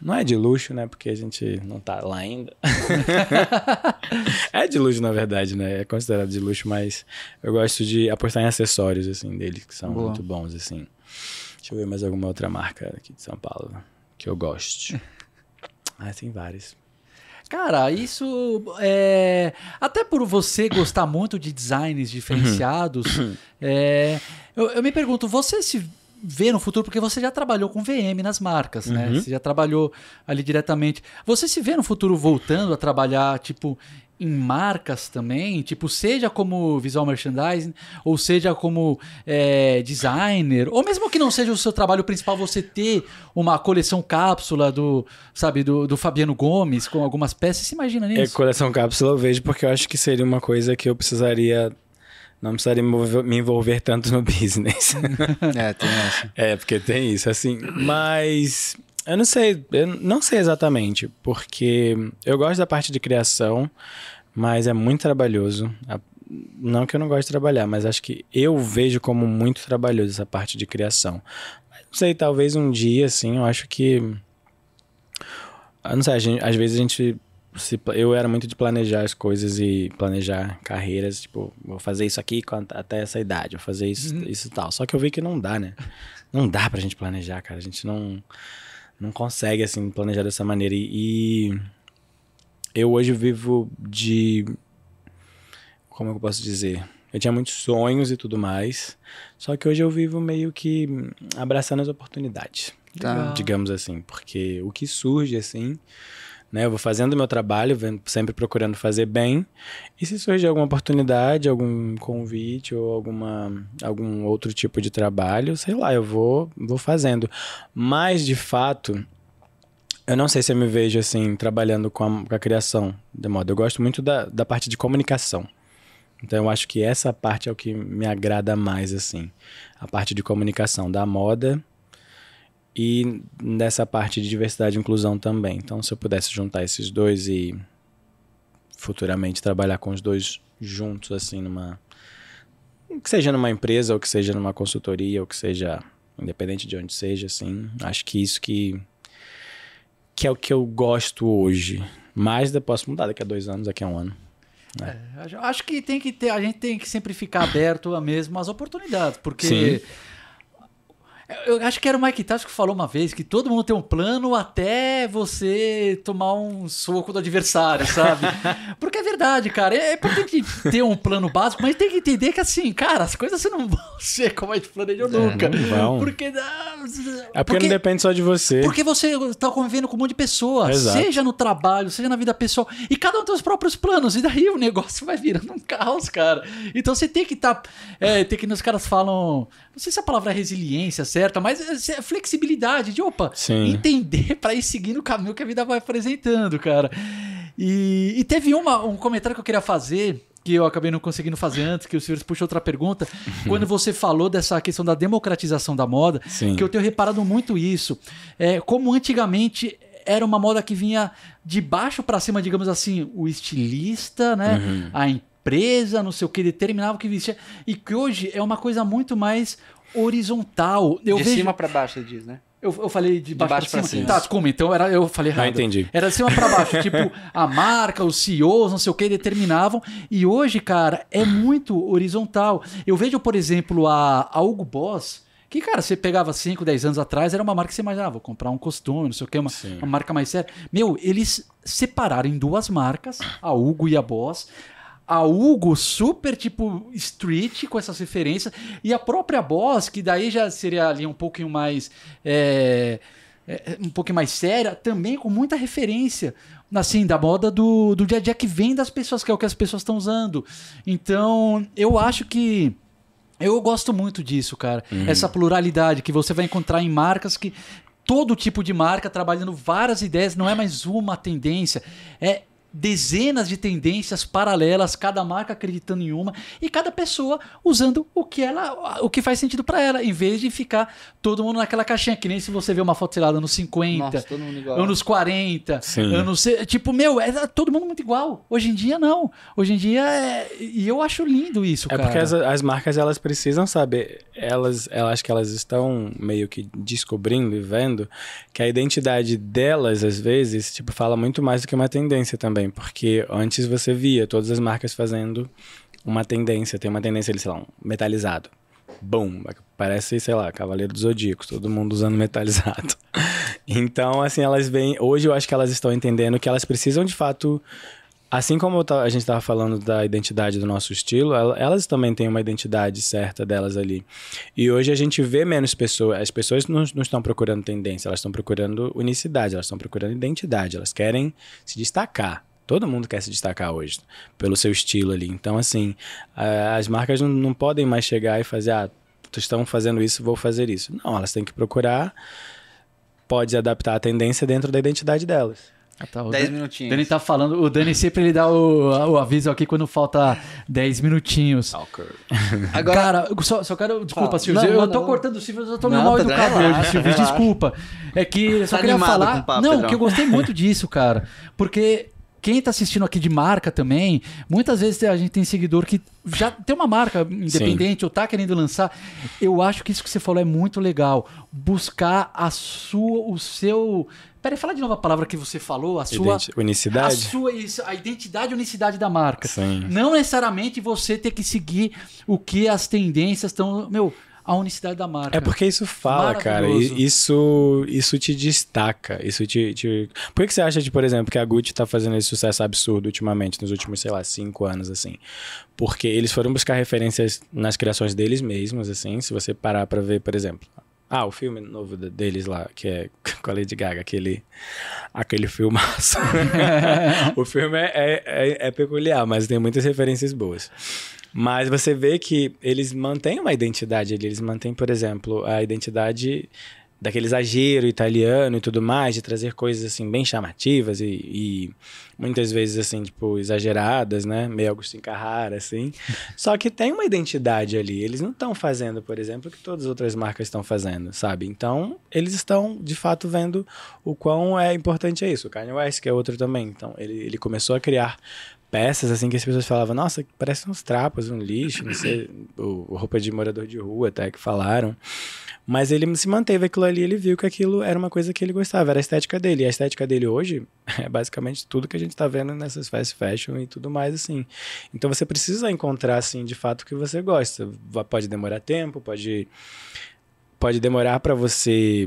não é de luxo, né? Porque a gente não tá lá ainda. é de luxo, na verdade, né? É considerado de luxo, mas eu gosto de apostar em acessórios, assim, dele, que são Boa. muito bons, assim. Deixa eu ver mais alguma outra marca aqui de São Paulo que eu goste. ah, tem várias. Cara, isso é. Até por você gostar muito de designs diferenciados, é, eu, eu me pergunto, você se vê no futuro, porque você já trabalhou com VM nas marcas, né? Uhum. Você já trabalhou ali diretamente. Você se vê no futuro voltando a trabalhar, tipo, em marcas também? Tipo, seja como visual merchandising, ou seja como é, designer, ou mesmo que não seja o seu trabalho principal, você ter uma coleção cápsula do, sabe, do, do Fabiano Gomes com algumas peças. Você imagina É, nisso? coleção cápsula eu vejo porque eu acho que seria uma coisa que eu precisaria. Não precisaria me envolver, me envolver tanto no business. É, tem essa. É, porque tem isso, assim. Mas eu não sei, eu não sei exatamente, porque eu gosto da parte de criação, mas é muito trabalhoso. Não que eu não goste de trabalhar, mas acho que eu vejo como muito trabalhoso essa parte de criação. Mas não sei, talvez um dia, assim, eu acho que. Eu não sei, gente- às vezes a gente. eu era muito de planejar as coisas e planejar carreiras, tipo, vou fazer isso aqui até essa idade, vou fazer isso, isso e tal. Só que eu vi que não dá, né? Não dá pra gente planejar, cara. A gente não, não consegue, assim, planejar dessa maneira. E, e eu hoje vivo de. Como eu posso dizer? Eu tinha muitos sonhos e tudo mais. Só que hoje eu vivo meio que abraçando as oportunidades. Tá. Digamos assim. Porque o que surge, assim. Né, eu vou fazendo meu trabalho, sempre procurando fazer bem. E se surgir alguma oportunidade, algum convite ou alguma, algum outro tipo de trabalho, sei lá, eu vou, vou fazendo. Mas, de fato, eu não sei se eu me vejo assim, trabalhando com a, com a criação de moda. Eu gosto muito da, da parte de comunicação. Então, eu acho que essa parte é o que me agrada mais, assim. A parte de comunicação da moda e nessa parte de diversidade e inclusão também. Então, se eu pudesse juntar esses dois e futuramente trabalhar com os dois juntos, assim, numa. Que seja numa empresa, ou que seja numa consultoria, ou que seja independente de onde seja, assim, acho que isso que. que é o que eu gosto hoje. Mas eu posso mudar daqui a dois anos, daqui a um ano. É, acho- que tem que ter, a gente tem que sempre ficar aberto a mesmas oportunidades, porque Sim. Eu acho que era o Mike Tyson que falou uma vez que todo mundo tem um plano até você tomar um soco do adversário, sabe? Porque é verdade, cara. É importante ter um plano básico, mas tem que entender que assim, cara, as coisas você não vão ser como a gente planejou nunca. não vão. Porque, É porque, não depende só de você. porque você tá convivendo com um monte de pessoas, Exato. seja no trabalho, seja na vida pessoal, e cada um tem os próprios planos, e daí o negócio vai virando um caos, cara. Então você tem que estar. é, tem que. Os caras falam. Não sei se a palavra é resiliência certa, mas é flexibilidade de, opa, Sim. entender pra ir seguindo o caminho que a vida vai apresentando, cara. E, e teve uma, um comentário que eu queria fazer. Que eu acabei não conseguindo fazer antes, que o senhor puxou outra pergunta. quando você falou dessa questão da democratização da moda, Sim. que eu tenho reparado muito isso. É, como antigamente era uma moda que vinha de baixo pra cima, digamos assim, o estilista, né? Uhum. A empresa, não sei o que, determinava o que vestia. E que hoje é uma coisa muito mais horizontal. Eu de vejo, cima pra baixo, diz, né? eu, eu falei de baixo, baixo pra, pra cima. cima. Tá, desculpa, então era, eu falei Não errado. entendi. Era de cima pra baixo, tipo, a marca, os CEOs, não sei o que, determinavam. E hoje, cara, é muito horizontal. Eu vejo, por exemplo, a, a Hugo Boss, que, cara, você pegava 5, 10 anos atrás, era uma marca que você imaginava, vou comprar um costume, não sei o que, uma, uma marca mais séria. Meu, eles separaram em duas marcas, a Hugo e a Boss. A Hugo super tipo street com essas referências e a própria Boss, que daí já seria ali um pouquinho mais é, é, um pouquinho mais séria, também com muita referência assim da moda do, do dia a dia que vem das pessoas, que é o que as pessoas estão usando. Então, eu acho que eu gosto muito disso, cara. Essa pluralidade que você vai encontrar em marcas que todo tipo de marca trabalhando várias ideias, não é mais uma tendência, é dezenas de tendências paralelas, cada marca acreditando em uma e cada pessoa usando o que ela, o que faz sentido pra ela, em vez de ficar todo mundo naquela caixinha, que nem se você vê uma foto, sei lá, anos 50, Nossa, todo mundo igual. anos 40, Sim. anos. Tipo, meu, é todo mundo muito igual. Hoje em dia, não. Hoje em dia é. E eu acho lindo isso, É cara. porque as, as marcas elas precisam saber, elas, eu acho que elas estão meio que descobrindo e vendo que a identidade delas às vezes tipo fala muito mais do que uma tendência também, porque antes você via todas as marcas fazendo uma tendência, tem uma tendência ali, sei lá, um metalizado. Bum, parece, sei lá, Cavaleiro dos Zodíacos, todo mundo usando metalizado. Então, assim, elas vêm. Hoje eu acho que elas estão entendendo que elas precisam de fato Assim como a gente estava falando da identidade do nosso estilo, el- elas também têm uma identidade certa delas ali. E hoje a gente vê menos pessoas. As pessoas não, não estão procurando tendência, elas estão procurando unicidade, elas estão procurando identidade, elas querem se destacar. Todo mundo quer se destacar hoje, pelo seu estilo ali. Então, assim, a- as marcas não, não podem mais chegar e fazer, ah, tu estão fazendo isso, vou fazer isso. Não, elas têm que procurar, pode adaptar a tendência dentro da identidade delas. Ah, tá, o 10 Dan- minutinhos. Dani tá falando, o Dani sempre ele dá o, o aviso aqui quando falta 10 minutinhos. Agora, Cara, só, só quero. Desculpa, Fala. Silvio. Não, eu tô não. cortando o Silvio, eu tô meio mal Pedro, educado hoje, Silvio. Desculpa. É que eu só Tá queria falar. papo, não, Pedrão. que eu gostei muito disso, cara. Porque. Quem tá assistindo aqui de marca também, muitas vezes a gente tem seguidor que já tem uma marca independente ou tá querendo lançar. Eu acho que isso que você falou é muito legal. Buscar a sua, o seu. Peraí, fala de novo a palavra que você falou, a sua. Identi- unicidade? A sua isso, a identidade e unicidade da marca. Sim. Não necessariamente você ter que seguir o que as tendências estão. Meu, a unicidade da marca. É porque isso fala, cara. Isso, isso te destaca. Isso te, te... Por que você acha, de, por exemplo, que a Gucci tá fazendo esse sucesso absurdo ultimamente, nos últimos, sei lá, cinco anos, assim? Porque eles foram buscar referências nas criações deles mesmos, assim. Se você parar pra ver, por exemplo. Ah, o filme novo de- deles lá, que é com a Lady Gaga, aquele, aquele filmaço. o filme é, é, é- é peculiar, mas tem muitas referências boas. Mas você vê que eles mantêm uma identidade ali. Eles mantêm, por exemplo, a identidade daquele exagero italiano e tudo mais, de trazer coisas assim bem chamativas e, e muitas vezes assim, tipo, exageradas, né? Meio Agostinho Carrara, assim. Só que tem uma identidade ali. Eles não estão fazendo, por exemplo, o que todas as outras marcas estão fazendo, sabe? Então, eles estão, de fato, vendo o quão é importante é isso. O Kanye West, que é outro também. Então, ele, ele começou a criar peças assim que as pessoas falavam, nossa, parece uns trapos, um lixo, não sei, o, roupa de morador de rua até que falaram. Mas ele se manteve aquilo ali, ele viu que aquilo era uma coisa que ele gostava, era a estética dele. E a estética dele hoje é basicamente tudo que a gente tá vendo nessas fast fashion e tudo mais assim. Então você precisa encontrar assim, de fato o que você gosta. Pode demorar tempo, pode pode demorar para você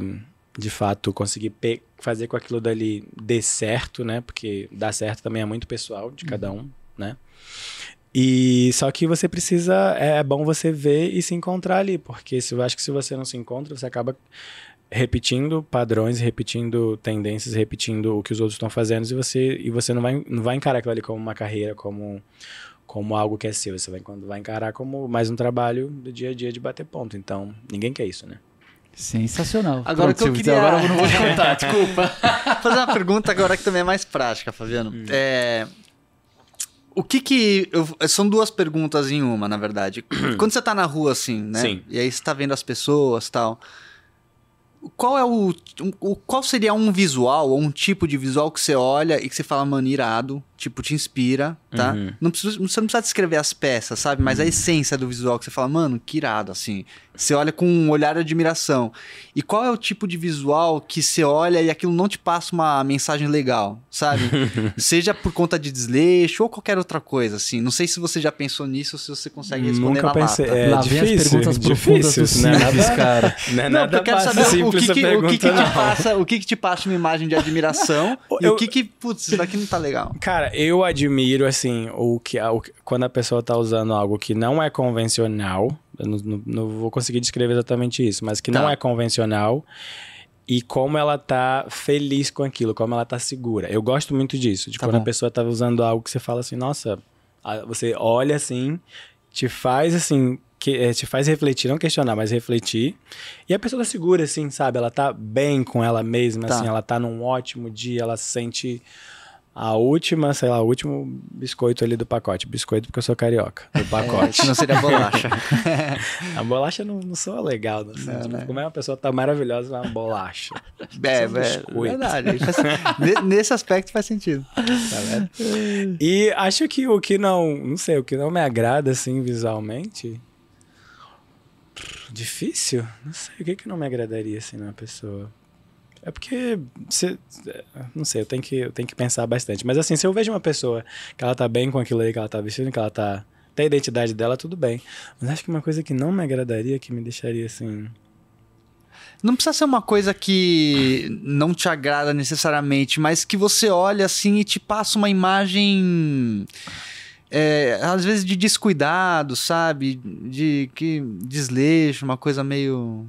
de fato conseguir fazer com aquilo dali dê certo, né? Porque dar certo também é muito pessoal de cada um, né? E só que você precisa é bom você ver e se encontrar ali, porque se eu acho que se você não se encontra, você acaba repetindo padrões, repetindo tendências, repetindo o que os outros estão fazendo e você e você não vai não vai encarar aquilo ali como uma carreira, como como algo que é seu, você vai quando vai encarar como mais um trabalho do dia a dia de bater ponto. Então, ninguém quer isso, né? Sensacional. Agora Pronto, que eu Silvio, queria- Agora eu não vou te contar, desculpa. fazer uma pergunta agora que também é mais prática, Fabiano. É, o que que... eu- são duas perguntas em uma, na verdade. Quando você tá na rua, assim, né? Sim. E aí você tá vendo as pessoas e tal... qual é o, o. Qual seria um visual ou um tipo de visual que você olha e que você fala, mano, irado, tipo, te inspira, tá? Uhum. Não precisa, você não precisa descrever as peças, sabe? Mas a essência do visual que você fala, mano, que irado, assim. Você olha com um olhar de admiração. E qual é o tipo de visual que você olha e aquilo não te passa uma mensagem legal, sabe? Seja por conta de desleixo ou qualquer outra coisa, assim. Não sei se você já pensou nisso ou se você consegue responder Nunca na pensei. lata. É Lá vem as difícil, perguntas profundas do difícil, né? Simples, cara. Não é Não, nada eu quero saber o que, que, o que, que te não. passa, o que, que te passa uma imagem de admiração e Eu- o que que, putz, isso daqui não tá legal. Cara, eu admiro, assim, o que, o que- quando a pessoa tá usando algo que não é convencional, eu não, não- não vou conseguir descrever exatamente isso, mas que Tá. não é convencional e como ela tá feliz com aquilo, como ela tá segura. Eu gosto muito disso, de Tá quando bom. a pessoa tá usando algo que você fala assim, nossa, você olha assim, te faz assim, que, eh, te faz refletir, não questionar, mas refletir. E a pessoa tá segura, assim, sabe? Ela tá bem com ela mesma, Tá. assim, ela tá num ótimo dia, ela se sente a última, sei lá, o último biscoito ali do pacote. Biscoito porque eu sou carioca, do É, pacote. não seria bolacha. A bolacha não, não soa legal, não, Não, tipo, né? Como é uma pessoa tá maravilhosa, é uma bolacha. é, é, biscoitos. verdade. Faz- nesse aspecto faz sentido. Tá vendo? E acho que o que não, não sei, o que não me agrada, assim, visualmente... Difícil? Não sei, o que que não me agradaria, assim, numa pessoa... É porque, se, não sei, eu tenho, que, eu tenho que pensar bastante. Mas assim, se eu vejo uma pessoa que ela tá bem com aquilo aí que ela tá vestindo, que ela tá... Tem a identidade dela, tudo bem. Mas acho que uma coisa que não me agradaria, que me deixaria assim... Não precisa ser uma coisa que não te agrada necessariamente, mas que você olha assim e te passa uma imagem. é, às vezes de descuidado, sabe? De que desleixo, uma coisa meio.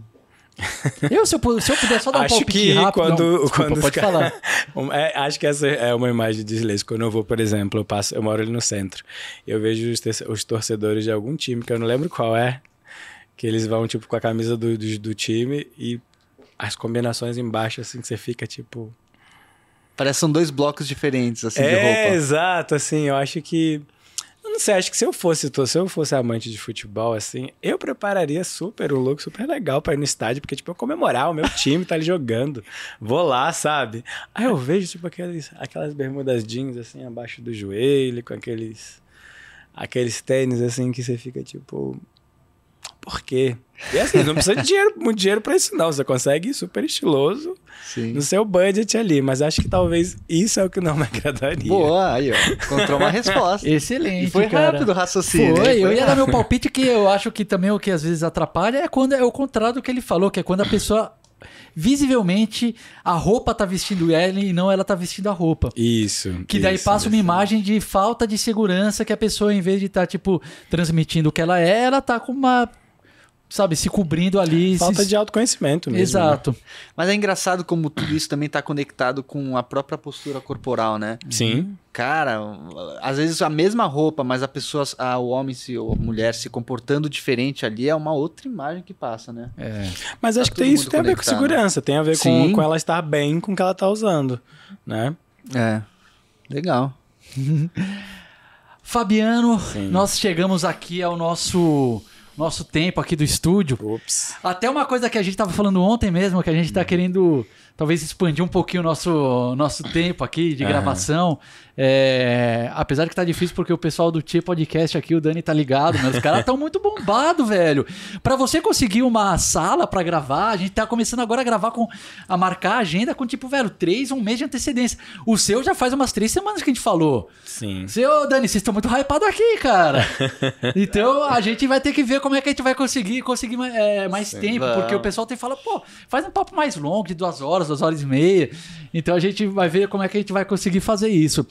Eu, se eu, se eu puder só dar um Acho palpite que rápido... quando- não, desculpa, quando pode ca- falar. Um, é, acho que essa é uma imagem de silêncio. Quando eu vou, por exemplo, eu, passo, eu moro ali no centro. Eu vejo os, te- os torcedores de algum time, que eu não lembro qual é, que eles vão, tipo, com a camisa do, do, do time e as combinações embaixo, assim, que você fica, tipo... Parece que são dois blocos diferentes, assim, de é, roupa. exato, assim, eu acho que... Sei, acho que se eu fosse, se eu fosse amante de futebol, assim, eu prepararia super um look super legal pra ir no estádio, porque, tipo, eu comemorar, o meu time tá ali jogando. Vou lá, sabe? Aí eu vejo, tipo, aqueles, aquelas bermudas jeans, assim, abaixo do joelho, com aqueles, aqueles tênis, assim, que você fica, tipo... Por quê? E assim, não precisa de dinheiro, muito dinheiro pra isso, não. Você consegue ir super estiloso Sim. no seu budget ali, mas acho que talvez isso é o que não me agradaria. Boa, aí, ó. Encontrou uma resposta. Excelente, E foi cara. rápido o raciocínio. Foi, hein? eu ia dar meu palpite que eu acho que também o que às vezes atrapalha é quando é o contrário do que ele falou, que é quando a pessoa visivelmente a roupa tá vestindo ela e não ela tá vestindo a roupa. Isso. Que daí isso, passa uma isso. imagem de falta de segurança que a pessoa, em vez de estar, tipo, transmitindo o que ela é, ela tá com uma. Sabe, se cobrindo ali. Falta se... de autoconhecimento mesmo. né? Exato. Mas é engraçado como tudo isso também tá conectado com a própria postura corporal, né? Sim. Cara, às vezes a mesma roupa, mas a pessoa, a, o homem se, ou a mulher se comportando diferente ali é uma outra imagem que passa, né? É. Mas Tá acho que isso tem a ver com segurança, tem a ver com, Sim. com ela estar bem com o que ela tá usando, né? É. Legal. Fabiano, Sim. nós chegamos aqui ao nosso. Nosso tempo aqui do estúdio. Ups. Até uma coisa que a gente tava falando ontem mesmo, que a gente tá querendo talvez expandir um pouquinho o nosso, nosso tempo aqui de Aham. gravação. É, apesar que tá difícil porque o pessoal do Tia Podcast aqui, o Dani tá ligado, mas os caras tão muito bombados, velho. Pra você conseguir uma sala pra gravar, a gente tá começando agora a gravar com a marcar a agenda com tipo, velho, três, um mês de antecedência. O seu já faz umas três semanas que a gente falou. Sim. Seu Dani, vocês estão muito hypados aqui, cara. Então a gente vai ter que ver como é que a gente vai conseguir conseguir mais, é, mais tempo, vamos. porque o pessoal tem que falar, pô, faz um papo mais longo, de duas horas, duas horas e meia. Então a gente vai ver como é que a gente vai conseguir fazer isso.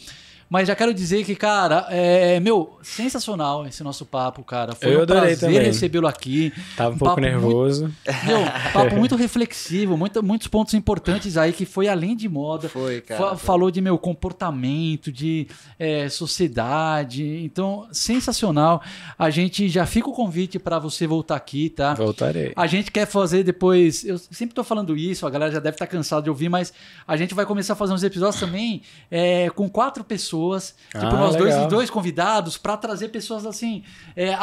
Mas já quero dizer que, cara, é, meu, sensacional esse nosso papo, cara. Foi Eu um prazer também. recebê-lo aqui. Tava um pouco papo muito- nervoso. Meu, papo muito reflexivo, muito- muitos pontos importantes aí que foi além de moda. Foi, cara. Fa- Falou de meu comportamento, de é, sociedade. Então, sensacional. A gente já fica o convite para você voltar aqui, tá? Voltarei. A gente quer fazer depois. Eu sempre tô falando isso, a galera já deve estar cansada de ouvir, mas a gente vai começar a fazer uns episódios também é, com quatro pessoas. Pessoas, tipo Ah, nós dois, legal. dois convidados, pra trazer pessoas assim, é,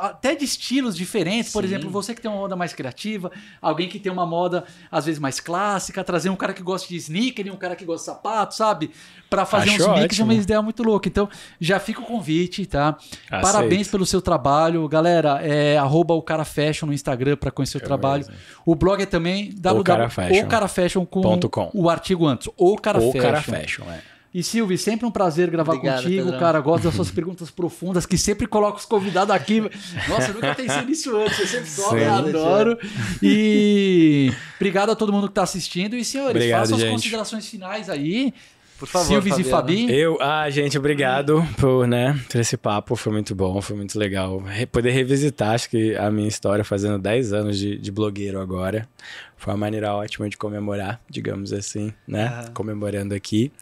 até de estilos diferentes. Por Sim. exemplo, você que tem uma moda mais criativa, alguém que tem uma moda às vezes mais clássica, trazer um cara que gosta de sneaker e um cara que gosta de sapato, sabe? Pra fazer Acho uns mix é uma ideia muito louca. Então, já fica o convite, tá? Aceito. Parabéns pelo seu trabalho. Galera, é arroba o cara fashion no Instagram pra conhecer o trabalho. O blog é também Cara Fashion. o o artigo antes. O cara Ou fashion. cara fashion, é. E Silvio, sempre um prazer gravar Obrigado, contigo, Pedrão. cara. Gosto das suas perguntas profundas, que sempre coloca os convidados aqui. Nossa, eu nunca pensei nisso antes. Você sempre sobe, Sim. eu adoro. E obrigado a todo mundo que tá assistindo. E, senhores, Obrigado, façam as gente. considerações finais aí. Por favor, Silves e Fabiano. Fabi. Eu, ah, gente, obrigado por, né, por esse papo, foi muito bom, foi muito legal. Re- poder revisitar, acho que a minha história fazendo 10 anos de, de blogueiro agora. Foi uma maneira ótima de comemorar, digamos assim, né? Aham. Comemorando aqui.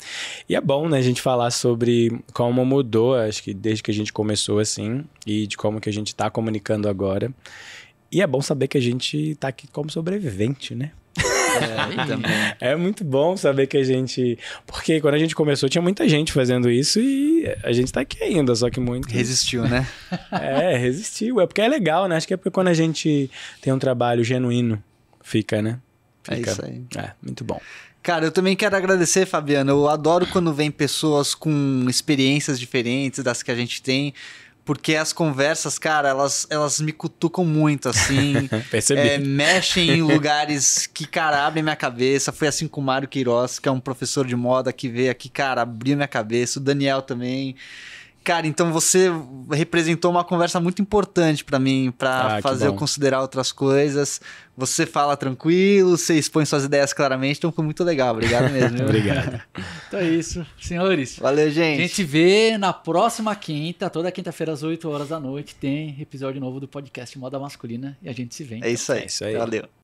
E é bom, né, a gente falar sobre como mudou, acho que desde que a gente começou assim, e de como que a gente tá comunicando agora. E é bom saber que a gente tá aqui como sobrevivente, né? É. É muito bom saber que a gente. Porque quando a gente começou, tinha muita gente fazendo isso e a gente tá aqui ainda, só que muito. Resistiu, né? É, resistiu. É porque é legal, né? Acho que é porque quando a gente tem um trabalho genuíno, fica, né? É Fica. isso aí. É, muito bom. Cara, eu também quero agradecer, Fabiano. Eu adoro quando vem pessoas com experiências diferentes das que a gente tem. Porque as conversas, cara, elas, elas me cutucam muito, assim. Percebi. É, mexem em lugares que, cara, abrem minha cabeça. Foi assim com o Mário Queiroz, que é um professor de moda que veio aqui, cara, abriu minha cabeça. O Daniel também. Cara, então você representou uma conversa muito importante pra mim, pra Ah, fazer eu considerar outras coisas. Você fala tranquilo, você expõe suas ideias claramente, então foi muito legal. Obrigado mesmo. Obrigado. Então é isso, senhores. Valeu, A gente. gente se vê na próxima quinta, toda quinta-feira às 8 horas da noite. Tem episódio novo do podcast Moda Masculina e a gente se vê. É isso aí. É isso aí. Valeu.